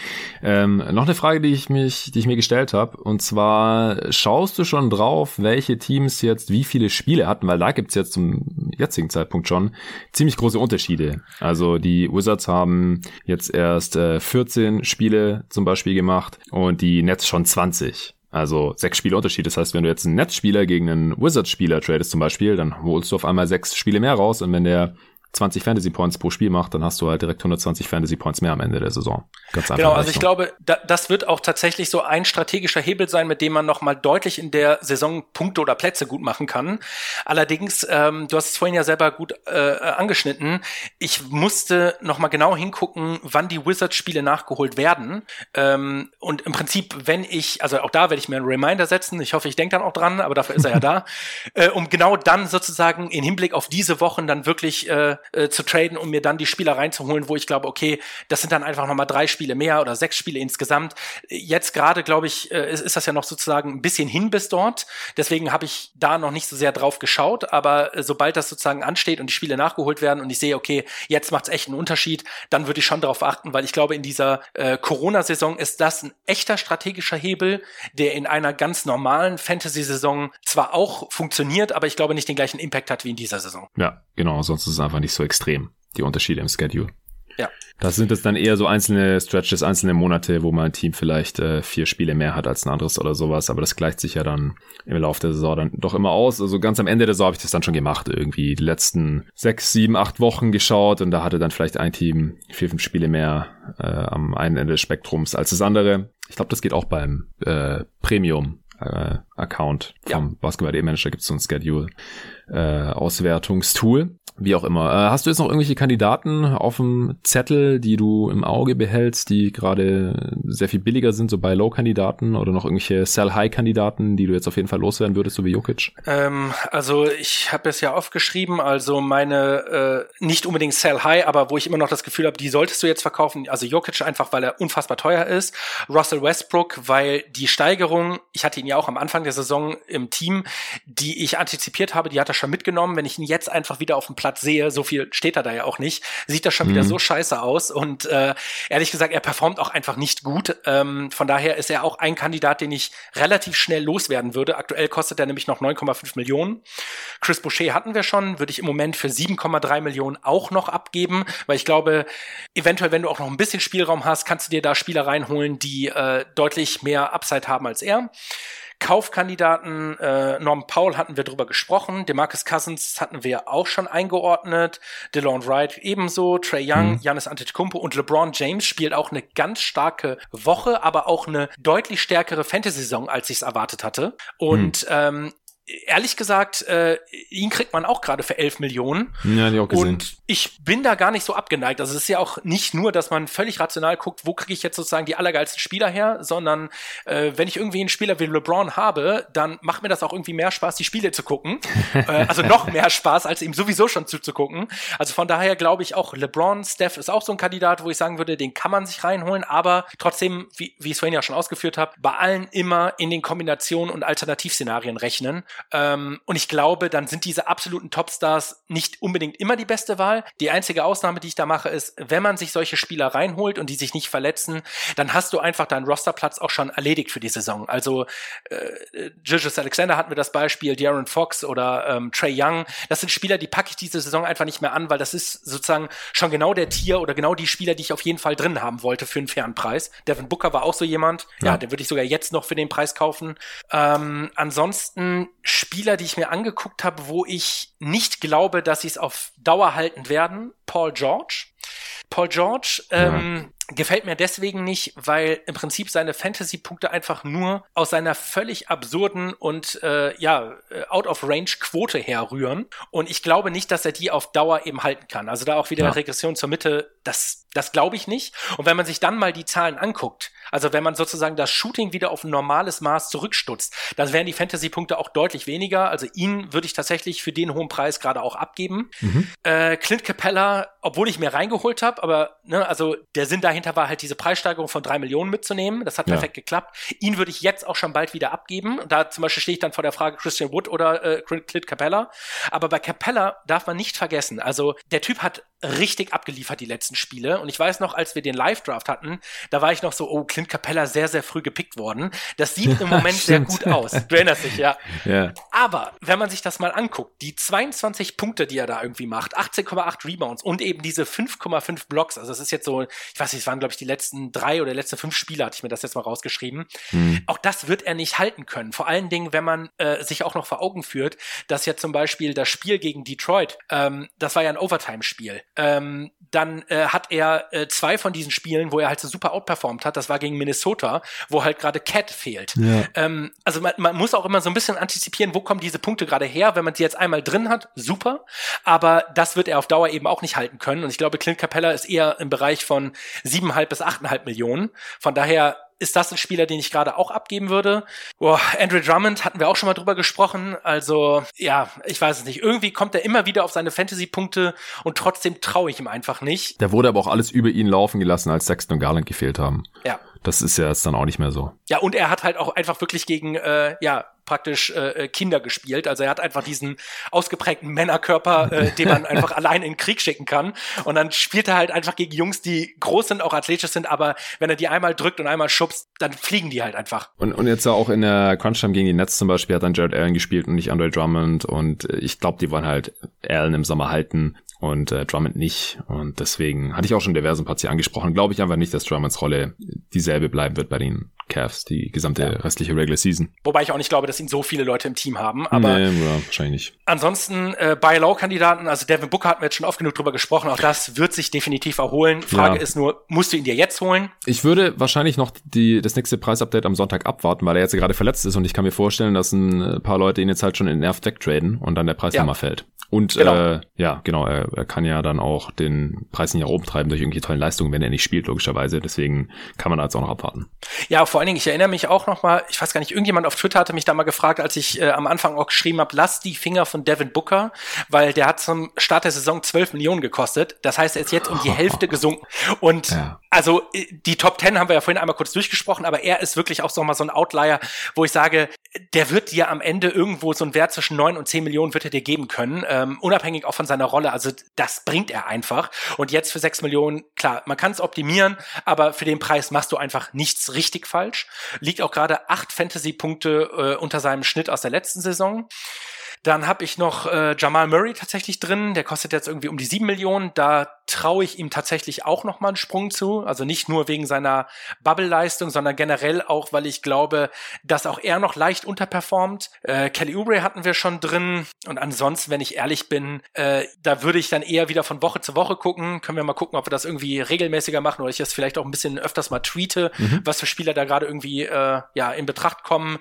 Speaker 1: Ähm, noch eine Frage, die ich mich, die ich mir gestellt habe, und zwar schaust du schon drauf, welche Teams jetzt wie viele Spiele hatten, weil da gibt's jetzt zum jetzigen Zeitpunkt schon ziemlich große Unterschiede. Also die Wizards haben jetzt erst äh, 14 Spiele zum Beispiel gemacht und die Nets schon 20. Also sechs Spiele Unterschied. Das heißt, wenn du jetzt einen Netzspieler gegen einen Wizards-Spieler tradest zum Beispiel, dann holst du auf einmal sechs Spiele mehr raus und wenn der 20 Fantasy Points pro Spiel macht, dann hast du halt direkt 120 Fantasy Points mehr am Ende der Saison.
Speaker 2: Ganz einfach. Genau, also ich glaube, da, das wird auch tatsächlich so ein strategischer Hebel sein, mit dem man nochmal deutlich in der Saison Punkte oder Plätze gut machen kann. Allerdings, ähm, du hast es vorhin ja selber gut äh, angeschnitten. Ich musste nochmal genau hingucken, wann die Wizards-Spiele nachgeholt werden. Ähm, und im Prinzip, wenn ich, also auch da werde ich mir einen Reminder setzen. Ich hoffe, ich denke dann auch dran, aber dafür ist er ja da. Äh, um genau dann sozusagen in Hinblick auf diese Wochen dann wirklich äh, äh, zu traden, um mir dann die Spieler reinzuholen, wo ich glaube, okay, das sind dann einfach nochmal drei Spiele mehr oder sechs Spiele insgesamt. Jetzt gerade, glaube ich, äh, ist, ist das ja noch sozusagen ein bisschen hin bis dort. Deswegen habe ich da noch nicht so sehr drauf geschaut, aber äh, sobald das sozusagen ansteht und die Spiele nachgeholt werden und ich sehe, okay, jetzt macht es echt einen Unterschied, dann würde ich schon darauf achten, weil ich glaube, in dieser äh, Corona-Saison ist das ein echter strategischer Hebel, der in einer ganz normalen Fantasy-Saison zwar auch funktioniert, aber ich glaube nicht den gleichen Impact hat wie in dieser Saison.
Speaker 1: Ja, genau, sonst ist es einfach nicht so extrem, die Unterschiede im Schedule.
Speaker 2: Ja.
Speaker 1: Das sind es dann eher so einzelne Stretches, einzelne Monate, wo mein Team vielleicht äh, vier Spiele mehr hat als ein anderes oder sowas, aber das gleicht sich ja dann im Laufe der Saison dann doch immer aus. Also ganz am Ende der Saison habe ich das dann schon gemacht, irgendwie die letzten sechs, sieben, acht Wochen geschaut und da hatte dann vielleicht ein Team vier, fünf Spiele mehr äh, am einen Ende des Spektrums als das andere. Ich glaube, das geht auch beim äh, Premium äh, Account vom ja. Basketball Manager gibt es so ein Schedule äh, Auswertungstool. Wie auch immer. Äh, hast du jetzt noch irgendwelche Kandidaten auf dem Zettel, die du im Auge behältst, die gerade sehr viel billiger sind, so bei Low-Kandidaten oder noch irgendwelche Sell-High-Kandidaten, die du jetzt auf jeden Fall loswerden würdest, so wie Jokic?
Speaker 2: Ähm, also ich habe es ja aufgeschrieben, also meine äh, nicht unbedingt Sell-High, aber wo ich immer noch das Gefühl habe, die solltest du jetzt verkaufen. Also Jokic einfach, weil er unfassbar teuer ist. Russell Westbrook, weil die Steigerung, ich hatte ihn ja auch am Anfang der Saison im Team, die ich antizipiert habe, die hat er schon mitgenommen. Wenn ich ihn jetzt einfach wieder auf dem Platz sehe, so viel steht er da ja auch nicht, sieht das schon mhm. wieder so scheiße aus. Und äh, ehrlich gesagt, er performt auch einfach nicht gut. Ähm, von daher ist er auch ein Kandidat, den ich relativ schnell loswerden würde. Aktuell kostet er nämlich noch 9,5 Millionen. Chris Boucher hatten wir schon, würde ich im Moment für 7,3 Millionen auch noch abgeben, weil ich glaube, eventuell, wenn du auch noch ein bisschen Spielraum hast, kannst du dir da Spieler reinholen, die äh, deutlich mehr Upside haben als er. Kaufkandidaten, äh, Norm Powell hatten wir drüber gesprochen, Demarcus Cousins hatten wir auch schon eingeordnet, DeLon Wright ebenso, Trey Young, mhm. Antetokounmpo und LeBron James spielt auch eine ganz starke Woche, aber auch eine deutlich stärkere Fantasy-Saison, als ich es erwartet hatte. Und mhm. ähm, ehrlich gesagt, äh, ihn kriegt man auch gerade für 11 Millionen.
Speaker 1: Ja, die auch gesehen.
Speaker 2: Und ich bin da gar nicht so abgeneigt. Also es ist ja auch nicht nur, dass man völlig rational guckt, wo kriege ich jetzt sozusagen die allergeilsten Spieler her, sondern äh, wenn ich irgendwie einen Spieler wie LeBron habe, dann macht mir das auch irgendwie mehr Spaß, die Spiele zu gucken. äh, also noch mehr Spaß, als ihm sowieso schon zuzugucken. Also von daher glaube ich auch, LeBron, Steph ist auch so ein Kandidat, wo ich sagen würde, den kann man sich reinholen, aber trotzdem, wie, wie ich es vorhin ja schon ausgeführt habe, bei allen immer in den Kombinationen und Alternativszenarien rechnen Ähm, und ich glaube, dann sind diese absoluten Topstars nicht unbedingt immer die beste Wahl. Die einzige Ausnahme, die ich da mache, ist, wenn man sich solche Spieler reinholt und die sich nicht verletzen, dann hast du einfach deinen Rosterplatz auch schon erledigt für die Saison. Also äh, Julius Alexander hatten wir das Beispiel, Darren Fox oder ähm, Trey Young. Das sind Spieler, die packe ich diese Saison einfach nicht mehr an, weil das ist sozusagen schon genau der Tier oder genau die Spieler, die ich auf jeden Fall drin haben wollte für einen fairen Preis. Devin Booker war auch so jemand. Ja, ja den würde ich sogar jetzt noch für den Preis kaufen. Ähm, ansonsten Spieler, die ich mir angeguckt habe, wo ich nicht glaube, dass sie es auf Dauer halten werden. Paul George. Paul George ähm, Gefällt mir deswegen nicht, weil im Prinzip seine Fantasy-Punkte einfach nur aus seiner völlig absurden und äh, ja out of range Quote herrühren. Und ich glaube nicht, dass er die auf Dauer eben halten kann. Also da auch wieder ja. Regression zur Mitte. Das, das glaube ich nicht. Und wenn man sich dann mal die Zahlen anguckt, also wenn man sozusagen das Shooting wieder auf ein normales Maß zurückstutzt, dann wären die Fantasy-Punkte auch deutlich weniger. Also ihn würde ich tatsächlich für den hohen Preis gerade auch abgeben. Mhm. Äh, Clint Capella, obwohl ich mir reingeholt habe, aber ne, also der Sinn dahinter war halt diese Preissteigerung von drei Millionen mitzunehmen. Das hat perfekt ja. geklappt. Ihn würde ich jetzt auch schon bald wieder abgeben. Da zum Beispiel stehe ich dann vor der Frage Christian Wood oder äh, Clint Capella. Aber bei Capella darf man nicht vergessen, also der Typ hat richtig abgeliefert die letzten Spiele. Und ich weiß noch, als wir den Live-Draft hatten, da war ich noch so, oh, Clint Capella sehr, sehr früh gepickt worden. Das sieht im Moment sehr gut aus. Du erinnerst dich, ja. ja. Aber wenn man sich das mal anguckt, die 22 Punkte, die er da irgendwie macht, 18,8 Rebounds und eben diese 5,5 Blocks, also das ist jetzt so, ich weiß nicht, es waren, glaube ich, die letzten drei oder letzte fünf Spiele, hatte ich mir das jetzt mal rausgeschrieben. Hm. Auch das wird er nicht halten können. Vor allen Dingen, wenn man äh, sich auch noch vor Augen führt, dass ja zum Beispiel das Spiel gegen Detroit, ähm, das war ja ein Overtime-Spiel ähm, dann äh, hat er äh, zwei von diesen Spielen, wo er halt so super outperformt hat. Das war gegen Minnesota, wo halt gerade Cat fehlt. Ja. Ähm, also man, man muss auch immer so ein bisschen antizipieren, wo kommen diese Punkte gerade her. Wenn man sie jetzt einmal drin hat, super. Aber das wird er auf Dauer eben auch nicht halten können. Und ich glaube, Clint Capella ist eher im Bereich von siebeneinhalb bis achteinhalb Millionen. Von daher ist das ein Spieler, den ich gerade auch abgeben würde. Boah, Andrew Drummond hatten wir auch schon mal drüber gesprochen. Also, ja, ich weiß es nicht. Irgendwie kommt er immer wieder auf seine Fantasy-Punkte und trotzdem traue ich ihm einfach nicht.
Speaker 1: Da wurde aber auch alles über ihn laufen gelassen, als Sexton und Garland gefehlt haben.
Speaker 2: Ja.
Speaker 1: Das ist ja jetzt dann auch nicht mehr so.
Speaker 2: Ja, und er hat halt auch einfach wirklich gegen, äh, ja, praktisch äh, äh, Kinder gespielt. Also er hat einfach diesen ausgeprägten Männerkörper, äh, den man einfach allein in den Krieg schicken kann. Und dann spielt er halt einfach gegen Jungs, die groß sind, auch athletisch sind, aber wenn er die einmal drückt und einmal schubst, dann fliegen die halt einfach.
Speaker 1: Und, und jetzt auch in der Crunch-Time gegen die Nets zum Beispiel hat dann Jared Allen gespielt und nicht Andre Drummond. Und ich glaube, die wollen halt Allen im Sommer halten und äh, Drummond nicht. Und deswegen hatte ich auch schon diversen Partie angesprochen. Glaube ich einfach nicht, dass Drummonds Rolle dieselbe bleiben wird bei den Cavs, die gesamte ja. restliche Regular Season.
Speaker 2: Wobei ich auch nicht glaube, dass ihn so viele Leute im Team haben. Aber nee,
Speaker 1: ja, wahrscheinlich nicht.
Speaker 2: Ansonsten äh, Buy Low Kandidaten, also Devin Booker hatten wir jetzt schon oft genug drüber gesprochen. Auch das wird sich definitiv erholen. Frage ja. ist nur, musst du ihn dir jetzt holen?
Speaker 1: Ich würde wahrscheinlich noch die das nächste Preisupdate am Sonntag abwarten, weil er jetzt gerade verletzt ist und ich kann mir vorstellen, dass ein äh, paar Leute ihn jetzt halt schon in Nerv Deck traden und dann der Preis ja. nochmal fällt. Und genau. äh, ja, genau, er, er kann ja dann auch den Preis nicht nach oben treiben durch irgendwelche tollen Leistungen, wenn er nicht spielt, logischerweise. Deswegen kann man da jetzt auch noch abwarten.
Speaker 2: Ja, vor allen Dingen, ich erinnere mich auch noch mal, ich weiß gar nicht, irgendjemand auf Twitter hatte mich da mal gefragt, als ich äh, am Anfang auch geschrieben habe, lass die Finger von Devin Booker, weil der hat zum Start der Saison 12 Millionen gekostet. Das heißt, er ist jetzt um die Hälfte gesunken. Und ja. also äh, die Top 10 haben wir ja vorhin einmal kurz durchgesprochen, aber er ist wirklich auch so mal so ein Outlier, wo ich sage, der wird dir am Ende irgendwo so einen Wert zwischen 9 und 10 Millionen wird er dir geben können, ähm, unabhängig auch von seiner Rolle. Also das bringt er einfach. Und jetzt für 6 Millionen, klar, man kann es optimieren, aber für den Preis machst du einfach nichts richtig falsch. Liegt auch gerade acht Fantasy-Punkte äh, unter seinem Schnitt aus der letzten Saison. Dann habe ich noch äh, Jamal Murray tatsächlich drin. Der kostet jetzt irgendwie um die sieben Millionen. Da traue ich ihm tatsächlich auch noch mal einen Sprung zu. Also nicht nur wegen seiner Bubble-Leistung, sondern generell auch, weil ich glaube, dass auch er noch leicht unterperformt. Äh, Kelly Oubre hatten wir schon drin. Und ansonsten, wenn ich ehrlich bin, äh, da würde ich dann eher wieder von Woche zu Woche gucken. Können wir mal gucken, ob wir das irgendwie regelmäßiger machen oder ich das vielleicht auch ein bisschen öfters mal tweete, mhm. was für Spieler da gerade irgendwie äh, ja in Betracht kommen.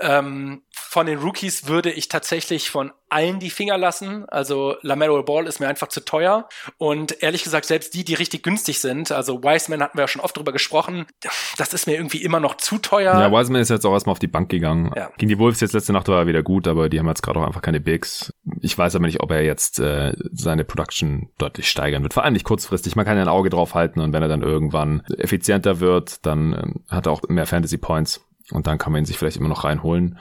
Speaker 2: Ähm, von den Rookies würde ich tatsächlich von allen die Finger lassen. Also LaMelo Ball ist mir einfach zu teuer. Und ehrlich gesagt, selbst die, die richtig günstig sind, also Wiseman hatten wir ja schon oft drüber gesprochen, das ist mir irgendwie immer noch zu teuer.
Speaker 1: Ja, Wiseman ist jetzt auch erstmal auf die Bank gegangen. Ja. Gegen die Wolves jetzt letzte Nacht war er wieder gut, aber die haben jetzt gerade auch einfach keine Bigs. Ich weiß aber nicht, ob er jetzt äh, seine Production deutlich steigern wird. Vor allem nicht kurzfristig. Man kann ja ein Auge drauf halten und wenn er dann irgendwann effizienter wird, dann äh, hat er auch mehr Fantasy Points. Und dann kann man ihn sich vielleicht immer noch reinholen.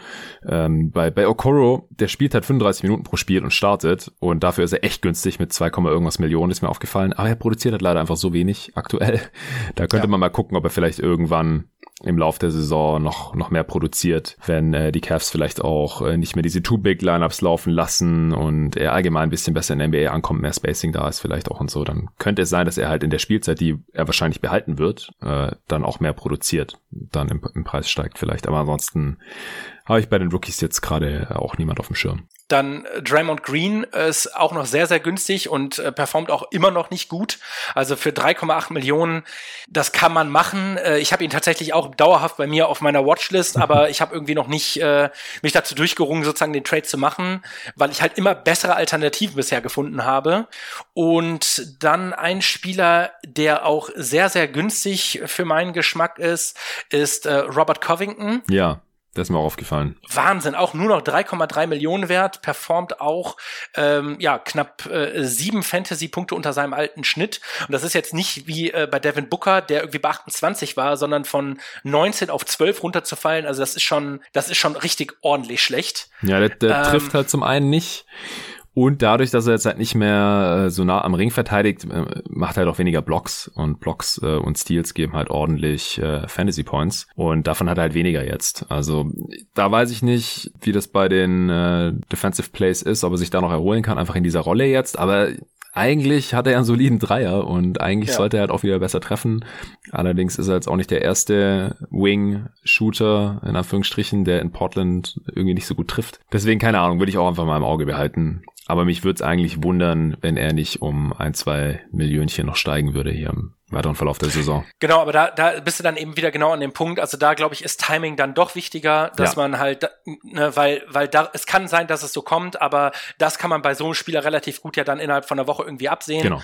Speaker 1: Ähm, bei, bei Okoro, der spielt halt 35 Minuten pro Spiel und startet. Und dafür ist er echt günstig mit 2, irgendwas Millionen, ist mir aufgefallen. Aber er produziert halt leider einfach so wenig aktuell. Da könnte ja. man mal gucken, ob er vielleicht irgendwann im Lauf der Saison noch, noch mehr produziert, wenn äh, die Cavs vielleicht auch äh, nicht mehr diese Two-Big-Lineups laufen lassen und er allgemein ein bisschen besser in der NBA ankommt, mehr Spacing da ist vielleicht auch und so, dann könnte es sein, dass er halt in der Spielzeit, die er wahrscheinlich behalten wird, äh, dann auch mehr produziert, dann im, im Preis steigt vielleicht. Aber ansonsten habe ich bei den Rookies jetzt gerade auch niemand auf dem Schirm.
Speaker 2: Dann äh, Draymond Green ist auch noch sehr, sehr günstig und äh, performt auch immer noch nicht gut. Also für 3,8 Millionen, das kann man machen. Äh, ich habe ihn tatsächlich auch dauerhaft bei mir auf meiner Watchlist, aber ich habe irgendwie noch nicht äh, mich dazu durchgerungen, sozusagen den Trade zu machen, weil ich halt immer bessere Alternativen bisher gefunden habe. Und dann ein Spieler, der auch sehr, sehr günstig für meinen Geschmack ist, ist äh, Robert Covington.
Speaker 1: Ja. Das ist mir auch aufgefallen.
Speaker 2: Wahnsinn, auch nur noch 3,3 Millionen wert, performt auch ähm, ja knapp äh, sieben Fantasy-Punkte unter seinem alten Schnitt. Und das ist jetzt nicht wie äh, bei Devin Booker, der irgendwie bei 28 war, sondern von 19 auf 12 runterzufallen. Also das ist schon, das ist schon richtig ordentlich schlecht.
Speaker 1: Ja, der, der ähm, trifft halt zum einen nicht. Und dadurch, dass er jetzt halt nicht mehr äh, so nah am Ring verteidigt, äh, macht er halt auch weniger Blocks und Blocks äh, und Steals geben halt ordentlich äh, Fantasy Points und davon hat er halt weniger jetzt. Also da weiß ich nicht, wie das bei den äh, Defensive Plays ist, ob er sich da noch erholen kann, einfach in dieser Rolle jetzt, aber eigentlich hat er einen soliden Dreier und eigentlich ja. sollte er halt auch wieder besser treffen. Allerdings ist er jetzt auch nicht der erste Wing-Shooter, in Anführungsstrichen, der in Portland irgendwie nicht so gut trifft. Deswegen, keine Ahnung, würde ich auch einfach mal im Auge behalten. Aber mich würde es eigentlich wundern, wenn er nicht um ein, zwei Millionchen noch steigen würde hier im weiteren Verlauf der Saison.
Speaker 2: Genau, aber da, da bist du dann eben wieder genau an dem Punkt. Also da glaube ich, ist Timing dann doch wichtiger, dass ja. man halt, ne, weil, weil da, es kann sein, dass es so kommt, aber das kann man bei so einem Spieler relativ gut ja dann innerhalb von einer Woche irgendwie absehen. Genau.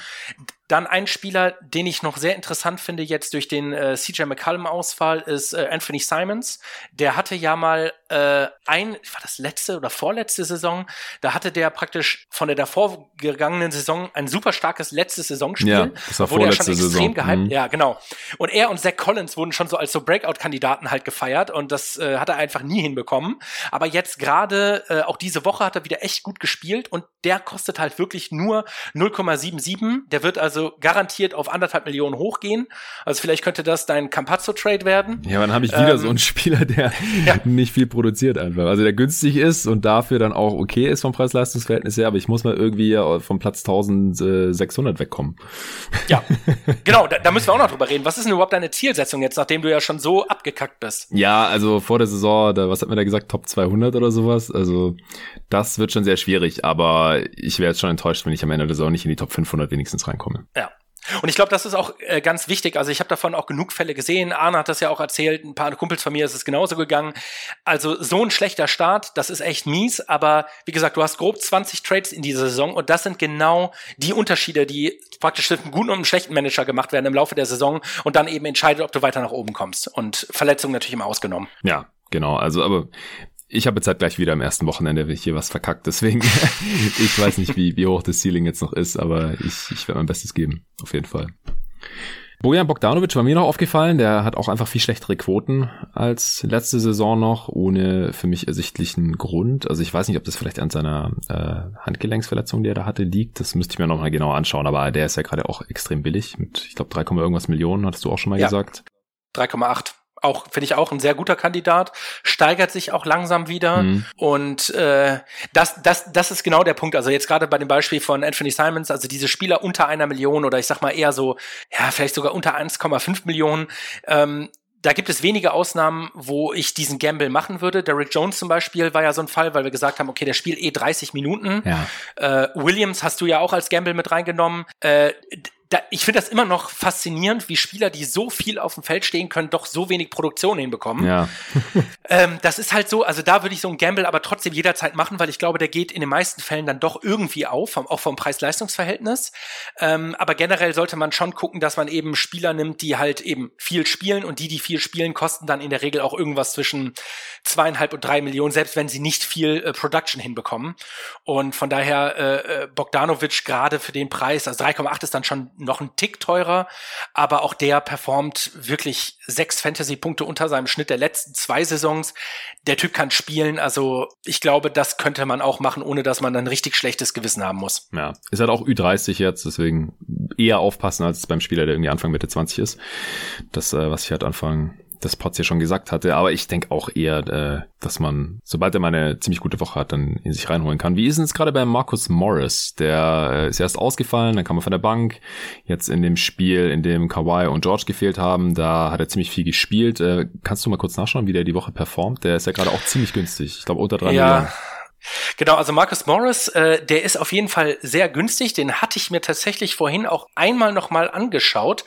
Speaker 2: Dann ein Spieler, den ich noch sehr interessant finde jetzt durch den äh, CJ McCallum-Ausfall, ist äh, Anthony Simons. Der hatte ja mal äh, ein, war das letzte oder vorletzte Saison, da hatte der praktisch von der davor gegangenen Saison ein super starkes letztes Saisonspiel. Ja,
Speaker 1: das war vorletzte Saison
Speaker 2: gehypt. Mhm. Ja, genau. Und er und Zach Collins wurden schon so als so Breakout-Kandidaten halt gefeiert und das äh, hat er einfach nie hinbekommen. Aber jetzt gerade, äh, auch diese Woche hat er wieder echt gut gespielt und der kostet halt wirklich nur 0,77. Der wird also garantiert auf anderthalb Millionen hochgehen. Also vielleicht könnte das dein Campazzo-Trade werden.
Speaker 1: Ja, dann habe ich wieder ähm, so einen Spieler, der ja. nicht viel produziert einfach. Also der günstig ist und dafür dann auch okay ist vom Preis-Leistungs-Verhältnis her, aber ich muss mal irgendwie vom Platz 1600 wegkommen.
Speaker 2: Ja, genau, da, da, müssen wir auch noch drüber reden. Was ist denn überhaupt deine Zielsetzung jetzt, nachdem du ja schon so abgekackt bist?
Speaker 1: Ja, also vor der Saison, da, was hat man da gesagt, Top 200 oder sowas? Also das wird schon sehr schwierig, aber ich wäre jetzt schon enttäuscht, wenn ich am Ende der Saison nicht in die Top 500 wenigstens reinkomme.
Speaker 2: Ja. Und ich glaube, das ist auch äh, ganz wichtig. Also ich habe davon auch genug Fälle gesehen. Arne hat das ja auch erzählt. Ein paar Kumpels von mir ist es genauso gegangen. Also so ein schlechter Start, das ist echt mies. Aber wie gesagt, du hast grob 20 Trades in dieser Saison und das sind genau die Unterschiede, die praktisch einem guten und einem schlechten Manager gemacht werden im Laufe der Saison und dann eben entscheidet, ob du weiter nach oben kommst. Und Verletzungen natürlich immer ausgenommen.
Speaker 1: Ja, Genau, also aber ich habe jetzt halt gleich wieder am ersten Wochenende hier was verkackt, deswegen ich weiß nicht, wie, wie hoch das Ceiling jetzt noch ist, aber ich, ich werde mein Bestes geben, auf jeden Fall. Bojan Bogdanovic war mir noch aufgefallen, der hat auch einfach viel schlechtere Quoten als letzte Saison noch, ohne für mich ersichtlichen Grund. Also ich weiß nicht, ob das vielleicht an seiner äh, Handgelenksverletzung, die er da hatte, liegt. Das müsste ich mir nochmal genau anschauen, aber der ist ja gerade auch extrem billig mit, ich glaube, 3, irgendwas Millionen, hattest du auch schon mal ja. gesagt.
Speaker 2: 3,8 auch finde ich auch ein sehr guter Kandidat, steigert sich auch langsam wieder mhm. und äh, das das das ist genau der Punkt. Also jetzt gerade bei dem Beispiel von Anthony Simons, also diese Spieler unter einer Million oder ich sag mal eher so ja vielleicht sogar unter 1,5 Millionen. Ähm, da gibt es wenige Ausnahmen, wo ich diesen Gamble machen würde. Derrick Jones zum Beispiel war ja so ein Fall, weil wir gesagt haben, okay, der spielt eh 30 Minuten. Ja. Äh, Williams hast du ja auch als Gamble mit reingenommen. Äh, da, ich finde das immer noch faszinierend, wie Spieler, die so viel auf dem Feld stehen können, doch so wenig Produktion hinbekommen. Ja. ähm, das ist halt so, also da würde ich so ein Gamble aber trotzdem jederzeit machen, weil ich glaube, der geht in den meisten Fällen dann doch irgendwie auf, vom, auch vom Preis-Leistungs-Verhältnis. Ähm, aber generell sollte man schon gucken, dass man eben Spieler nimmt, die halt eben viel spielen und die, die viel spielen, kosten dann in der Regel auch irgendwas zwischen zweieinhalb und drei Millionen, selbst wenn sie nicht viel äh, Production hinbekommen. Und von daher äh, äh Bogdanovic gerade für den Preis, also 3,8 ist dann schon noch ein Tick teurer, aber auch der performt wirklich sechs Fantasy-Punkte unter seinem Schnitt der letzten zwei Saisons. Der Typ kann spielen, also ich glaube, das könnte man auch machen, ohne dass man ein richtig schlechtes Gewissen haben muss.
Speaker 1: Ja, ist halt auch Ü30 jetzt, deswegen eher aufpassen als beim Spieler, der irgendwie Anfang Mitte 20 ist. Das, äh, was ich halt Anfang das Potts ja schon gesagt hatte, aber ich denke auch eher, äh, dass man, sobald er mal eine ziemlich gute Woche hat, dann in sich reinholen kann. Wie ist es gerade bei Marcus Morris? Der äh, ist erst ausgefallen, dann kam er von der Bank. Jetzt in dem Spiel, in dem Kawhi und George gefehlt haben, da hat er ziemlich viel gespielt. Äh, kannst du mal kurz nachschauen, wie der die Woche performt? Der ist ja gerade auch ziemlich günstig. Ich glaube unter drei ja. Millionen.
Speaker 2: Genau, also Marcus Morris, äh, der ist auf jeden Fall sehr günstig. Den hatte ich mir tatsächlich vorhin auch einmal nochmal angeschaut.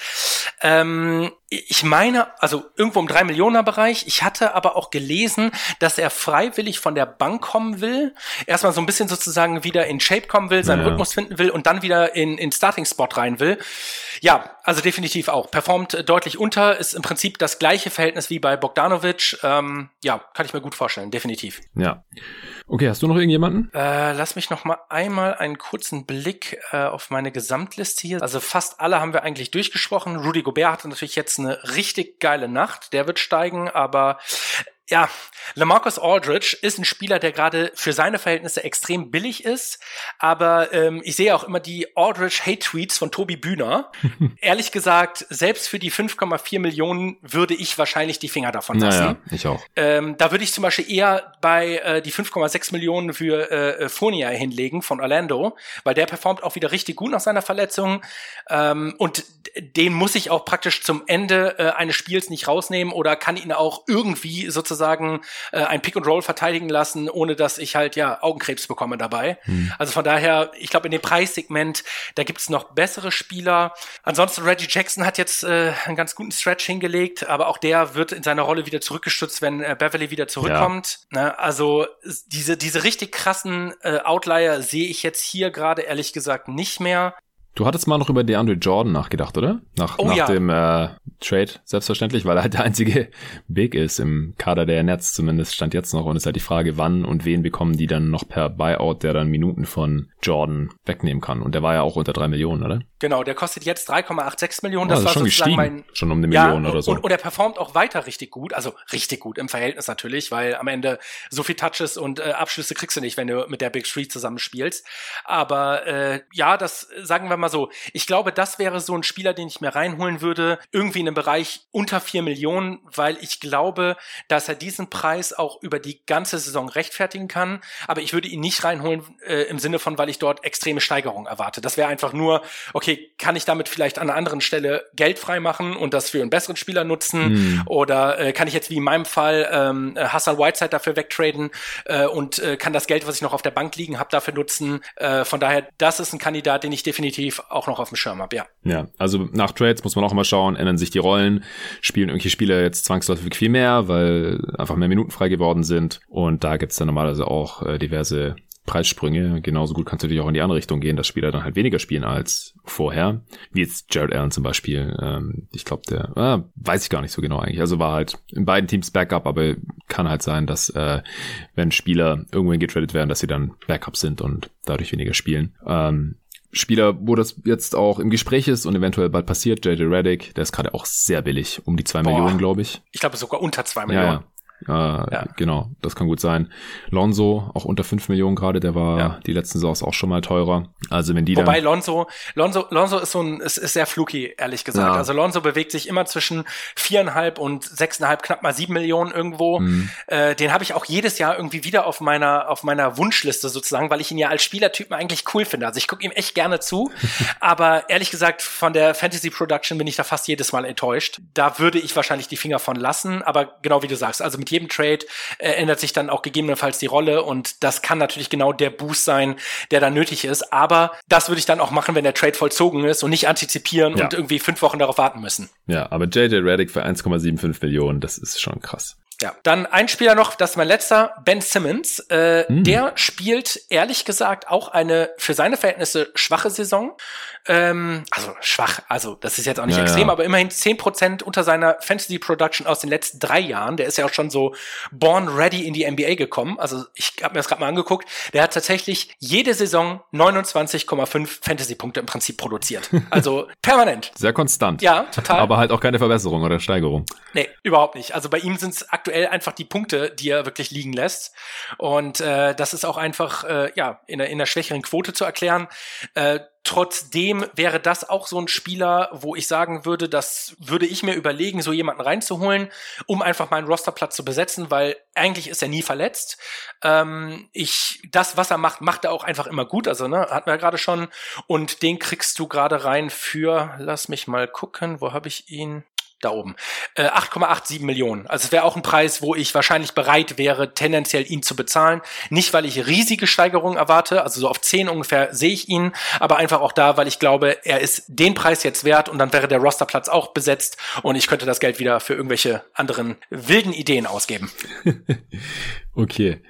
Speaker 2: Ähm, ich meine, also irgendwo im 3 Millioner Bereich. Ich hatte aber auch gelesen, dass er freiwillig von der Bank kommen will. Erstmal so ein bisschen sozusagen wieder in Shape kommen will, seinen ja. Rhythmus finden will und dann wieder in, in Starting Spot rein will. Ja, also definitiv auch. Performt deutlich unter, ist im Prinzip das gleiche Verhältnis wie bei Bogdanovic. Ähm, ja, kann ich mir gut vorstellen, definitiv.
Speaker 1: Ja. Okay, hast du noch irgendjemanden?
Speaker 2: Äh, lass mich noch mal einmal einen kurzen Blick äh, auf meine Gesamtliste hier. Also fast alle haben wir eigentlich durchgesprochen. Rudy Gobert hatte natürlich jetzt eine richtig geile Nacht. Der wird steigen, aber ja, Lamarcus Aldridge ist ein Spieler, der gerade für seine Verhältnisse extrem billig ist, aber ähm, ich sehe auch immer die Aldridge-Hate-Tweets von Tobi Bühner. Ehrlich gesagt, selbst für die 5,4 Millionen würde ich wahrscheinlich die Finger davon lassen. Naja,
Speaker 1: ich auch.
Speaker 2: Ähm, da würde ich zum Beispiel eher bei äh, die 5,6 Millionen für äh, Fournier hinlegen von Orlando, weil der performt auch wieder richtig gut nach seiner Verletzung ähm, und den muss ich auch praktisch zum Ende äh, eines Spiels nicht rausnehmen oder kann ihn auch irgendwie sozusagen sozusagen äh, ein Pick and Roll verteidigen lassen, ohne dass ich halt ja Augenkrebs bekomme dabei. Mhm. Also von daher, ich glaube, in dem Preissegment, da gibt's noch bessere Spieler. Ansonsten Reggie Jackson hat jetzt äh, einen ganz guten Stretch hingelegt, aber auch der wird in seiner Rolle wieder zurückgestützt, wenn äh, Beverly wieder zurückkommt. Ja. Ne? Also diese, diese richtig krassen äh, Outlier sehe ich jetzt hier gerade ehrlich gesagt nicht mehr.
Speaker 1: Du hattest mal noch über DeAndre Jordan nachgedacht, oder? Nach, oh, nach ja. dem äh, Trade, selbstverständlich, weil er halt der einzige Big ist im Kader der Netz, zumindest stand jetzt noch. Und es ist halt die Frage, wann und wen bekommen die dann noch per Buyout, der dann Minuten von Jordan wegnehmen kann. Und der war ja auch unter drei Millionen, oder?
Speaker 2: Genau, der kostet jetzt 3,86 Millionen.
Speaker 1: Das, ja, das war schon sozusagen mein, schon um eine ja, Million oder so.
Speaker 2: Und, und er performt auch weiter richtig gut, also richtig gut im Verhältnis natürlich, weil am Ende so viel Touches und äh, Abschlüsse kriegst du nicht, wenn du mit der Big Street zusammenspielst. Aber äh, ja, das sagen wir mal so. Ich glaube, das wäre so ein Spieler, den ich mir reinholen würde, irgendwie in einem Bereich unter vier Millionen, weil ich glaube, dass er diesen Preis auch über die ganze Saison rechtfertigen kann. Aber ich würde ihn nicht reinholen äh, im Sinne von, weil ich dort extreme Steigerungen erwarte. Das wäre einfach nur, okay, kann ich damit vielleicht an einer anderen Stelle Geld freimachen und das für einen besseren Spieler nutzen? Mhm. Oder äh, kann ich jetzt wie in meinem Fall ähm, Hassan Whiteside dafür wegtraden äh, und äh, kann das Geld, was ich noch auf der Bank liegen habe, dafür nutzen? Äh, von daher, das ist ein Kandidat, den ich definitiv auch noch noch auf dem Schirm habe, ja.
Speaker 1: Ja, also nach Trades muss man auch immer schauen, ändern sich die Rollen, spielen irgendwelche Spieler jetzt zwangsläufig viel mehr, weil einfach mehr Minuten frei geworden sind. Und da gibt's dann normalerweise auch äh, diverse Preissprünge. Genauso gut kannst du natürlich auch in die andere Richtung gehen, dass Spieler dann halt weniger spielen als vorher. Wie jetzt Jared Allen zum Beispiel. Ähm, ich glaube, der äh, weiß ich gar nicht so genau eigentlich. Also war halt in beiden Teams Backup, aber kann halt sein, dass äh, wenn Spieler irgendwohin getradet werden, dass sie dann Backup sind und dadurch weniger spielen. Ähm, Spieler, wo das jetzt auch im Gespräch ist und eventuell bald passiert, JJ Reddick, der ist gerade auch sehr billig, um die zwei Millionen, glaube ich.
Speaker 2: Ich glaube sogar unter zwei Millionen. Ja, ja.
Speaker 1: Äh, ja. Genau, das kann gut sein. Lonzo, auch unter 5 Millionen gerade, der war ja. die letzten Saisons auch schon mal teurer. Also wenn die
Speaker 2: Wobei Lonzo, Lonzo, Lonzo ist so ein, ist, ist sehr fluky, ehrlich gesagt. Ja. Also Lonzo bewegt sich immer zwischen viereinhalb und sechseinhalb, knapp mal sieben Millionen irgendwo. Mhm. Äh, den habe ich auch jedes Jahr irgendwie wieder auf meiner, auf meiner Wunschliste sozusagen, weil ich ihn ja als Spielertypen eigentlich cool finde. Also ich gucke ihm echt gerne zu. aber ehrlich gesagt, von der Fantasy Production bin ich da fast jedes Mal enttäuscht. Da würde ich wahrscheinlich die Finger von lassen. Aber genau wie du sagst, also mit jedem Trade äh, ändert sich dann auch gegebenenfalls die Rolle und das kann natürlich genau der Boost sein, der dann nötig ist. Aber das würde ich dann auch machen, wenn der Trade vollzogen ist und nicht antizipieren ja. und irgendwie fünf Wochen darauf warten müssen.
Speaker 1: Ja, aber JJ Reddick für 1,75 Millionen, das ist schon krass.
Speaker 2: Ja, dann ein Spieler noch, das ist mein letzter, Ben Simmons. Äh, hm. Der spielt ehrlich gesagt auch eine für seine Verhältnisse schwache Saison. Ähm, also schwach, also das ist jetzt auch nicht ja, extrem, ja. aber immerhin zehn Prozent unter seiner Fantasy Production aus den letzten drei Jahren. Der ist ja auch schon so born ready in die NBA gekommen. Also ich habe mir das gerade mal angeguckt. Der hat tatsächlich jede Saison 29,5 Fantasy-Punkte im Prinzip produziert. Also permanent.
Speaker 1: Sehr konstant.
Speaker 2: Ja, total.
Speaker 1: Aber halt auch keine Verbesserung oder Steigerung.
Speaker 2: Nee, überhaupt nicht. Also bei ihm sind es aktuell einfach die Punkte, die er wirklich liegen lässt. Und äh, das ist auch einfach äh, ja in der, in der schwächeren Quote zu erklären. Äh, Trotzdem wäre das auch so ein Spieler, wo ich sagen würde, das würde ich mir überlegen, so jemanden reinzuholen, um einfach meinen Rosterplatz zu besetzen, weil eigentlich ist er nie verletzt. Ähm, ich, das, was er macht, macht er auch einfach immer gut. Also, ne, hatten wir ja gerade schon. Und den kriegst du gerade rein für, lass mich mal gucken, wo habe ich ihn? Da oben. Äh, 8,87 Millionen. Also es wäre auch ein Preis, wo ich wahrscheinlich bereit wäre, tendenziell ihn zu bezahlen. Nicht, weil ich riesige Steigerungen erwarte, also so auf 10 ungefähr sehe ich ihn, aber einfach auch da, weil ich glaube, er ist den Preis jetzt wert und dann wäre der Rosterplatz auch besetzt und ich könnte das Geld wieder für irgendwelche anderen wilden Ideen ausgeben.
Speaker 1: Okay,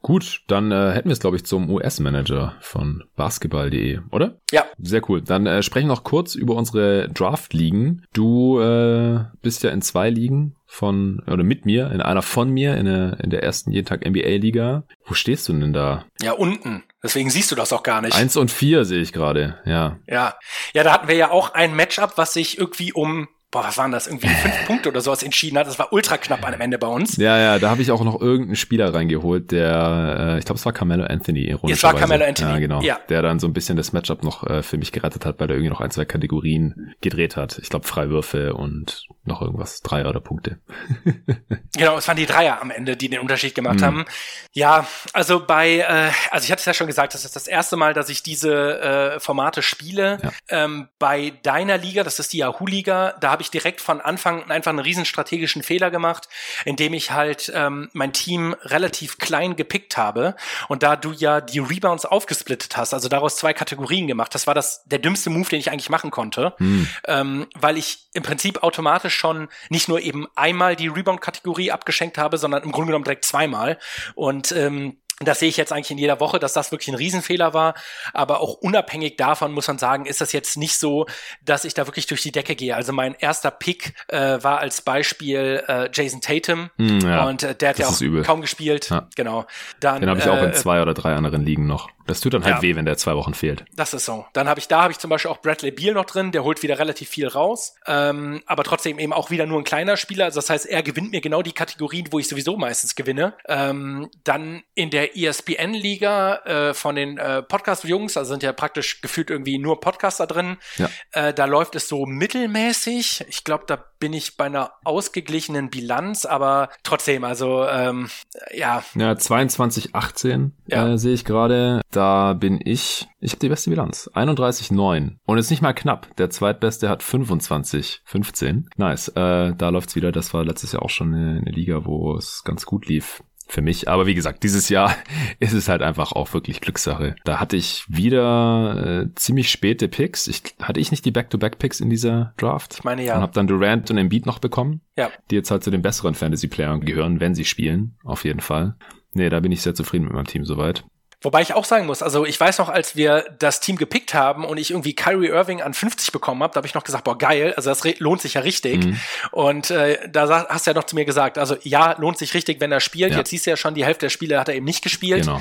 Speaker 1: gut, dann äh, hätten wir es, glaube ich, zum US-Manager von basketball.de, oder?
Speaker 2: Ja.
Speaker 1: Sehr cool. Dann äh, sprechen wir noch kurz über unsere Draft-Ligen. Du äh, bist ja in zwei Ligen von, oder mit mir, in einer von mir, in der, in der ersten jeden Tag NBA-Liga. Wo stehst du denn da?
Speaker 2: Ja, unten. Deswegen siehst du das auch gar nicht.
Speaker 1: Eins und vier sehe ich gerade, ja.
Speaker 2: Ja. Ja, da hatten wir ja auch ein Matchup, was sich irgendwie um boah, was waren das, irgendwie fünf Punkte oder sowas entschieden hat. Das war ultra knapp am Ende bei uns.
Speaker 1: Ja, ja, da habe ich auch noch irgendeinen Spieler reingeholt, der, äh, ich glaube, es war Carmelo Anthony.
Speaker 2: Es war Carmelo Anthony.
Speaker 1: Ja, genau. Ja. Der dann so ein bisschen das Matchup noch äh, für mich gerettet hat, weil er irgendwie noch ein, zwei Kategorien gedreht hat. Ich glaube, Freiwürfe und noch irgendwas, Dreier oder Punkte.
Speaker 2: genau, es waren die Dreier am Ende, die den Unterschied gemacht mhm. haben. Ja, also bei, äh, also ich hatte es ja schon gesagt, das ist das erste Mal, dass ich diese äh, Formate spiele. Ja. Ähm, bei deiner Liga, das ist die Yahoo-Liga, da habe habe ich direkt von Anfang einfach einen riesen strategischen Fehler gemacht, indem ich halt ähm, mein Team relativ klein gepickt habe. Und da du ja die Rebounds aufgesplittet hast, also daraus zwei Kategorien gemacht, das war das der dümmste Move, den ich eigentlich machen konnte, hm. ähm, weil ich im Prinzip automatisch schon nicht nur eben einmal die Rebound-Kategorie abgeschenkt habe, sondern im Grunde genommen direkt zweimal. Und ähm, das sehe ich jetzt eigentlich in jeder Woche, dass das wirklich ein Riesenfehler war. Aber auch unabhängig davon muss man sagen, ist das jetzt nicht so, dass ich da wirklich durch die Decke gehe. Also mein erster Pick äh, war als Beispiel äh, Jason Tatum mm, ja, und äh, der hat ja auch kaum gespielt. Ja. Genau.
Speaker 1: Dann, Den habe ich auch in äh, zwei oder drei anderen Ligen noch. Das tut dann halt ja. weh, wenn der zwei Wochen fehlt.
Speaker 2: Das ist so. Dann habe ich da habe ich zum Beispiel auch Bradley Beal noch drin, der holt wieder relativ viel raus, ähm, aber trotzdem eben auch wieder nur ein kleiner Spieler. Also das heißt, er gewinnt mir genau die Kategorien, wo ich sowieso meistens gewinne. Ähm, dann in der ESPN-Liga äh, von den äh, Podcast-Jungs, also sind ja praktisch gefühlt irgendwie nur Podcaster drin. Ja. Äh, da läuft es so mittelmäßig. Ich glaube, da bin ich bei einer ausgeglichenen Bilanz, aber trotzdem, also ähm, ja.
Speaker 1: Ja, 22, 18 ja. Äh, sehe ich gerade. Da bin ich, ich habe die beste Bilanz. 31,9. Und ist nicht mal knapp. Der zweitbeste hat 25, 15. Nice. Äh, da läuft's wieder. Das war letztes Jahr auch schon eine, eine Liga, wo es ganz gut lief für mich. Aber wie gesagt, dieses Jahr ist es halt einfach auch wirklich Glückssache. Da hatte ich wieder äh, ziemlich späte Picks. Ich, hatte ich nicht die Back-to-Back-Picks in dieser Draft?
Speaker 2: Ich meine ja.
Speaker 1: Und habe dann Durant und Embiid noch bekommen.
Speaker 2: Ja.
Speaker 1: Die jetzt halt zu den besseren Fantasy-Playern gehören, wenn sie spielen. Auf jeden Fall. Nee, da bin ich sehr zufrieden mit meinem Team soweit.
Speaker 2: Wobei ich auch sagen muss, also ich weiß noch, als wir das Team gepickt haben und ich irgendwie Kyrie Irving an 50 bekommen habe, da habe ich noch gesagt, boah, geil, also das lohnt sich ja richtig. Mhm. Und äh, da hast du ja noch zu mir gesagt, also ja, lohnt sich richtig, wenn er spielt. Ja. Jetzt siehst du ja schon, die Hälfte der Spiele hat er eben nicht gespielt. Genau.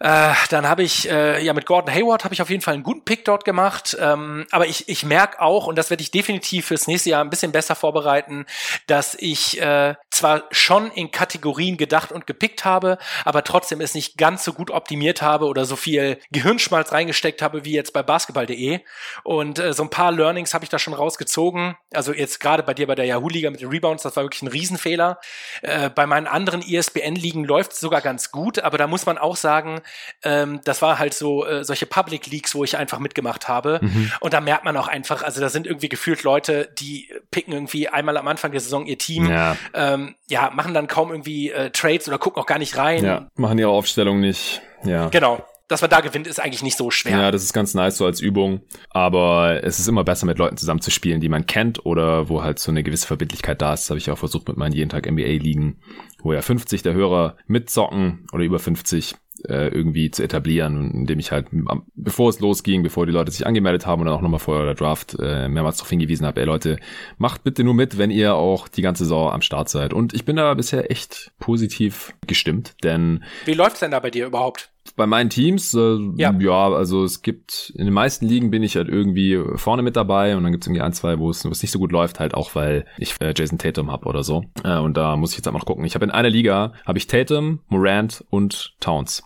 Speaker 2: Äh, dann habe ich, äh, ja, mit Gordon Hayward habe ich auf jeden Fall einen guten Pick dort gemacht. Ähm, aber ich, ich merke auch, und das werde ich definitiv fürs nächste Jahr ein bisschen besser vorbereiten, dass ich äh, zwar schon in Kategorien gedacht und gepickt habe, aber trotzdem es nicht ganz so gut optimiert habe oder so viel Gehirnschmalz reingesteckt habe wie jetzt bei basketball.de. Und äh, so ein paar Learnings habe ich da schon rausgezogen. Also jetzt gerade bei dir bei der Yahoo-Liga mit den Rebounds, das war wirklich ein Riesenfehler. Äh, bei meinen anderen ESPN-Ligen läuft es sogar ganz gut, aber da muss man auch sagen, ähm, das war halt so äh, solche Public Leaks, wo ich einfach mitgemacht habe. Mhm. Und da merkt man auch einfach, also da sind irgendwie gefühlt Leute, die picken irgendwie einmal am Anfang der Saison ihr Team, ja, ähm, ja machen dann kaum irgendwie äh, Trades oder gucken auch gar nicht rein. Ja,
Speaker 1: machen ihre Aufstellung nicht. Ja.
Speaker 2: Genau. dass man da gewinnt, ist eigentlich nicht so schwer.
Speaker 1: Ja, das ist ganz nice so als Übung. Aber es ist immer besser, mit Leuten zusammen zu spielen, die man kennt oder wo halt so eine gewisse Verbindlichkeit da ist. Das habe ich auch versucht mit meinen jeden Tag NBA-Ligen, wo ja 50 der Hörer mitzocken oder über 50 äh, irgendwie zu etablieren, indem ich halt, bevor es losging, bevor die Leute sich angemeldet haben und dann auch nochmal vor der Draft äh, mehrmals darauf hingewiesen habe, ey Leute, macht bitte nur mit, wenn ihr auch die ganze Saison am Start seid. Und ich bin da bisher echt positiv gestimmt, denn...
Speaker 2: Wie läuft's denn da bei dir überhaupt?
Speaker 1: Bei meinen Teams, äh, ja. ja, also es gibt, in den meisten Ligen bin ich halt irgendwie vorne mit dabei und dann gibt's irgendwie ein, zwei, wo es, es nicht so gut läuft, halt auch, weil ich äh, Jason Tatum hab oder so. Äh, und da muss ich jetzt einfach noch gucken. Ich habe in einer Liga, habe ich Tatum, Morant und Towns.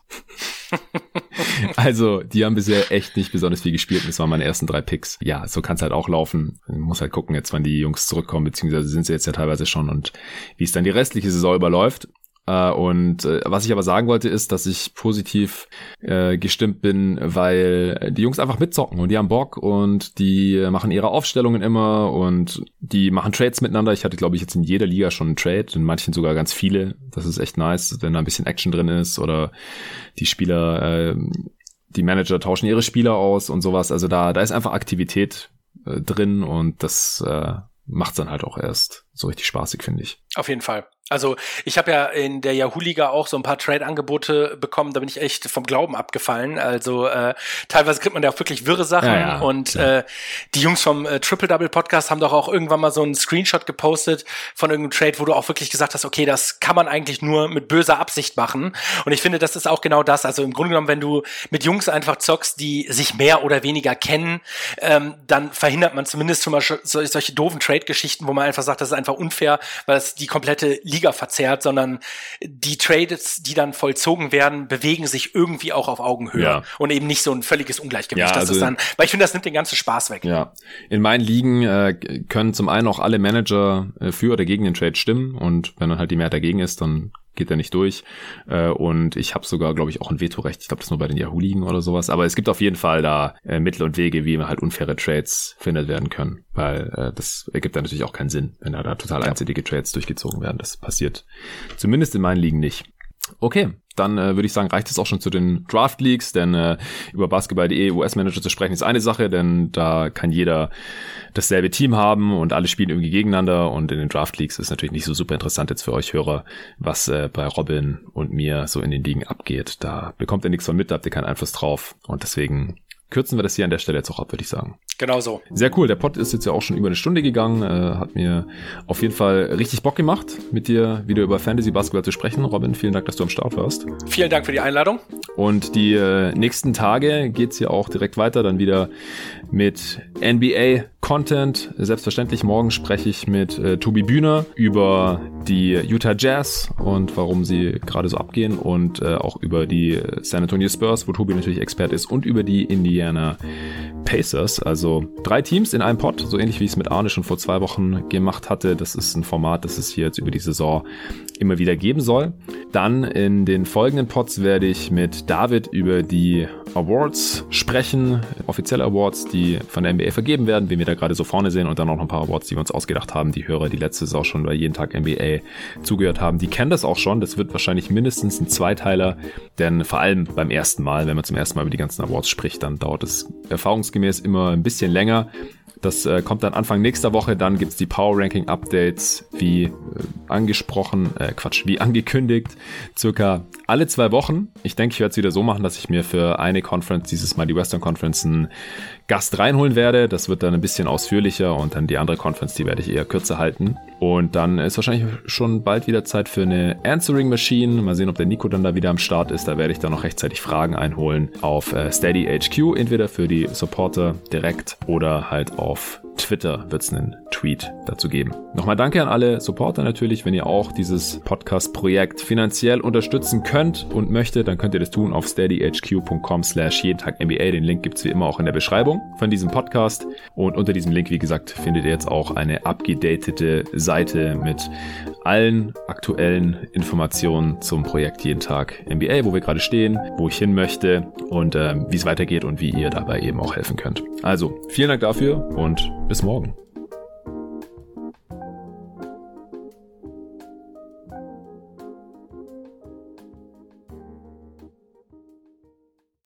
Speaker 1: also, die haben bisher echt nicht besonders viel gespielt und das waren meine ersten drei Picks. Ja, so kann's halt auch laufen. Man muss halt gucken jetzt, wann die Jungs zurückkommen, beziehungsweise sind sie jetzt ja teilweise schon und wie es dann die restliche Saison überläuft. Äh, und äh, was ich aber sagen wollte, ist, dass ich positiv äh, gestimmt bin, weil die Jungs einfach mitzocken und die haben Bock und die machen ihre Aufstellungen immer und die machen Trades miteinander. Ich hatte, glaube ich, jetzt in jeder Liga schon einen Trade, in manchen sogar ganz viele. Das ist echt nice, wenn da ein bisschen Action drin ist oder die Spieler, die Manager tauschen ihre Spieler aus und sowas. Also da, da ist einfach Aktivität drin und das äh, macht's dann halt auch erst so richtig spaßig, finde ich.
Speaker 2: Auf jeden Fall. Also ich habe ja in der Yahoo-Liga auch so ein paar Trade-Angebote bekommen, da bin ich echt vom Glauben abgefallen. Also äh, teilweise kriegt man ja auch wirklich wirre Sachen ja, ja, und. Äh, die Jungs vom äh, Triple Double Podcast haben doch auch irgendwann mal so einen Screenshot gepostet von irgendeinem Trade, wo du auch wirklich gesagt hast, okay, das kann man eigentlich nur mit böser Absicht machen. Und ich finde, das ist auch genau das. Also im Grunde genommen, wenn du mit Jungs einfach zockst, die sich mehr oder weniger kennen, ähm, dann verhindert man zumindest schon mal solche doofen Trade-Geschichten, wo man einfach sagt, das ist einfach unfair, weil es die komplette Liga verzerrt, sondern die Trades, die dann vollzogen werden, bewegen sich irgendwie auch auf Augenhöhe ja. und eben nicht so ein völliges Ungleichgewicht. Ja, also, das ist dann, weil ich finde, das nimmt den ganzen Spaß weg.
Speaker 1: Ja, in meinen Ligen äh, können zum einen auch alle Manager äh, für oder gegen den Trade stimmen und wenn dann halt die Mehrheit dagegen ist, dann geht er nicht durch. Äh, und ich habe sogar, glaube ich, auch ein Vetorecht. Ich glaube, das nur bei den Yahoo-Ligen oder sowas. Aber es gibt auf jeden Fall da äh, Mittel und Wege, wie man halt unfaire Trades findet werden können. Weil äh, das ergibt dann natürlich auch keinen Sinn, wenn da, da total ja. einzellige Trades durchgezogen werden. Das passiert zumindest in meinen Ligen nicht. Okay, dann äh, würde ich sagen, reicht es auch schon zu den Draft Leagues, denn äh, über Basketball.de US-Manager zu sprechen ist eine Sache, denn da kann jeder dasselbe Team haben und alle spielen irgendwie gegeneinander und in den Draft Leagues ist natürlich nicht so super interessant jetzt für euch Hörer, was äh, bei Robin und mir so in den Ligen abgeht. Da bekommt ihr nichts von mit, da habt ihr keinen Einfluss drauf und deswegen kürzen wir das hier an der Stelle jetzt auch ab, würde ich sagen.
Speaker 2: Genau so.
Speaker 1: Sehr cool. Der Pod ist jetzt ja auch schon über eine Stunde gegangen. Äh, hat mir auf jeden Fall richtig Bock gemacht, mit dir wieder über Fantasy Basketball zu sprechen. Robin, vielen Dank, dass du am Start warst.
Speaker 2: Vielen Dank für die Einladung.
Speaker 1: Und die äh, nächsten Tage geht's hier auch direkt weiter, dann wieder mit NBA Content. Selbstverständlich morgen spreche ich mit äh, Tobi Bühner über die Utah Jazz und warum sie gerade so abgehen und äh, auch über die San Antonio Spurs, wo Tobi natürlich Expert ist und über die Indiana Pacers. Also drei Teams in einem Pod, so ähnlich wie ich es mit Arne schon vor zwei Wochen gemacht hatte. Das ist ein Format, das es hier jetzt über die Saison immer wieder geben soll. Dann in den folgenden Pods werde ich mit David über die Awards sprechen, offizielle Awards, die von der NBA vergeben werden, wen wir da gerade so vorne sehen und dann auch noch ein paar Awards, die wir uns ausgedacht haben. Die Hörer, die letzte Saison schon bei jeden Tag NBA zugehört haben, die kennen das auch schon. Das wird wahrscheinlich mindestens ein Zweiteiler, denn vor allem beim ersten Mal, wenn man zum ersten Mal über die ganzen Awards spricht, dann dauert es erfahrungsgemäß immer ein bisschen länger. Das äh, kommt dann Anfang nächster Woche. Dann gibt's die Power Ranking Updates, wie äh, angesprochen, äh, Quatsch, wie angekündigt, circa alle zwei Wochen. Ich denke, ich werde es wieder so machen, dass ich mir für eine Conference, dieses Mal die Western Conference, einen Gast reinholen werde. Das wird dann ein bisschen ausführlicher und dann die andere Conference, die werde ich eher kürzer halten. Und dann ist wahrscheinlich schon bald wieder Zeit für eine Answering Machine. Mal sehen, ob der Nico dann da wieder am Start ist. Da werde ich dann noch rechtzeitig Fragen einholen auf äh, Steady HQ, entweder für die Supporter direkt oder halt auf Twitter wird es einen Tweet dazu geben. Nochmal danke an alle Supporter natürlich. Wenn ihr auch dieses Podcast-Projekt finanziell unterstützen könnt und möchtet, dann könnt ihr das tun auf steadyhq.com slash jeden Tag NBA. Den Link gibt's wie immer auch in der Beschreibung von diesem Podcast. Und unter diesem Link, wie gesagt, findet ihr jetzt auch eine abgedatete Seite mit allen aktuellen Informationen zum Projekt jeden Tag NBA, wo wir gerade stehen, wo ich hin möchte und äh, wie es weitergeht und wie ihr dabei eben auch helfen könnt. Also, vielen Dank dafür und bis morgen.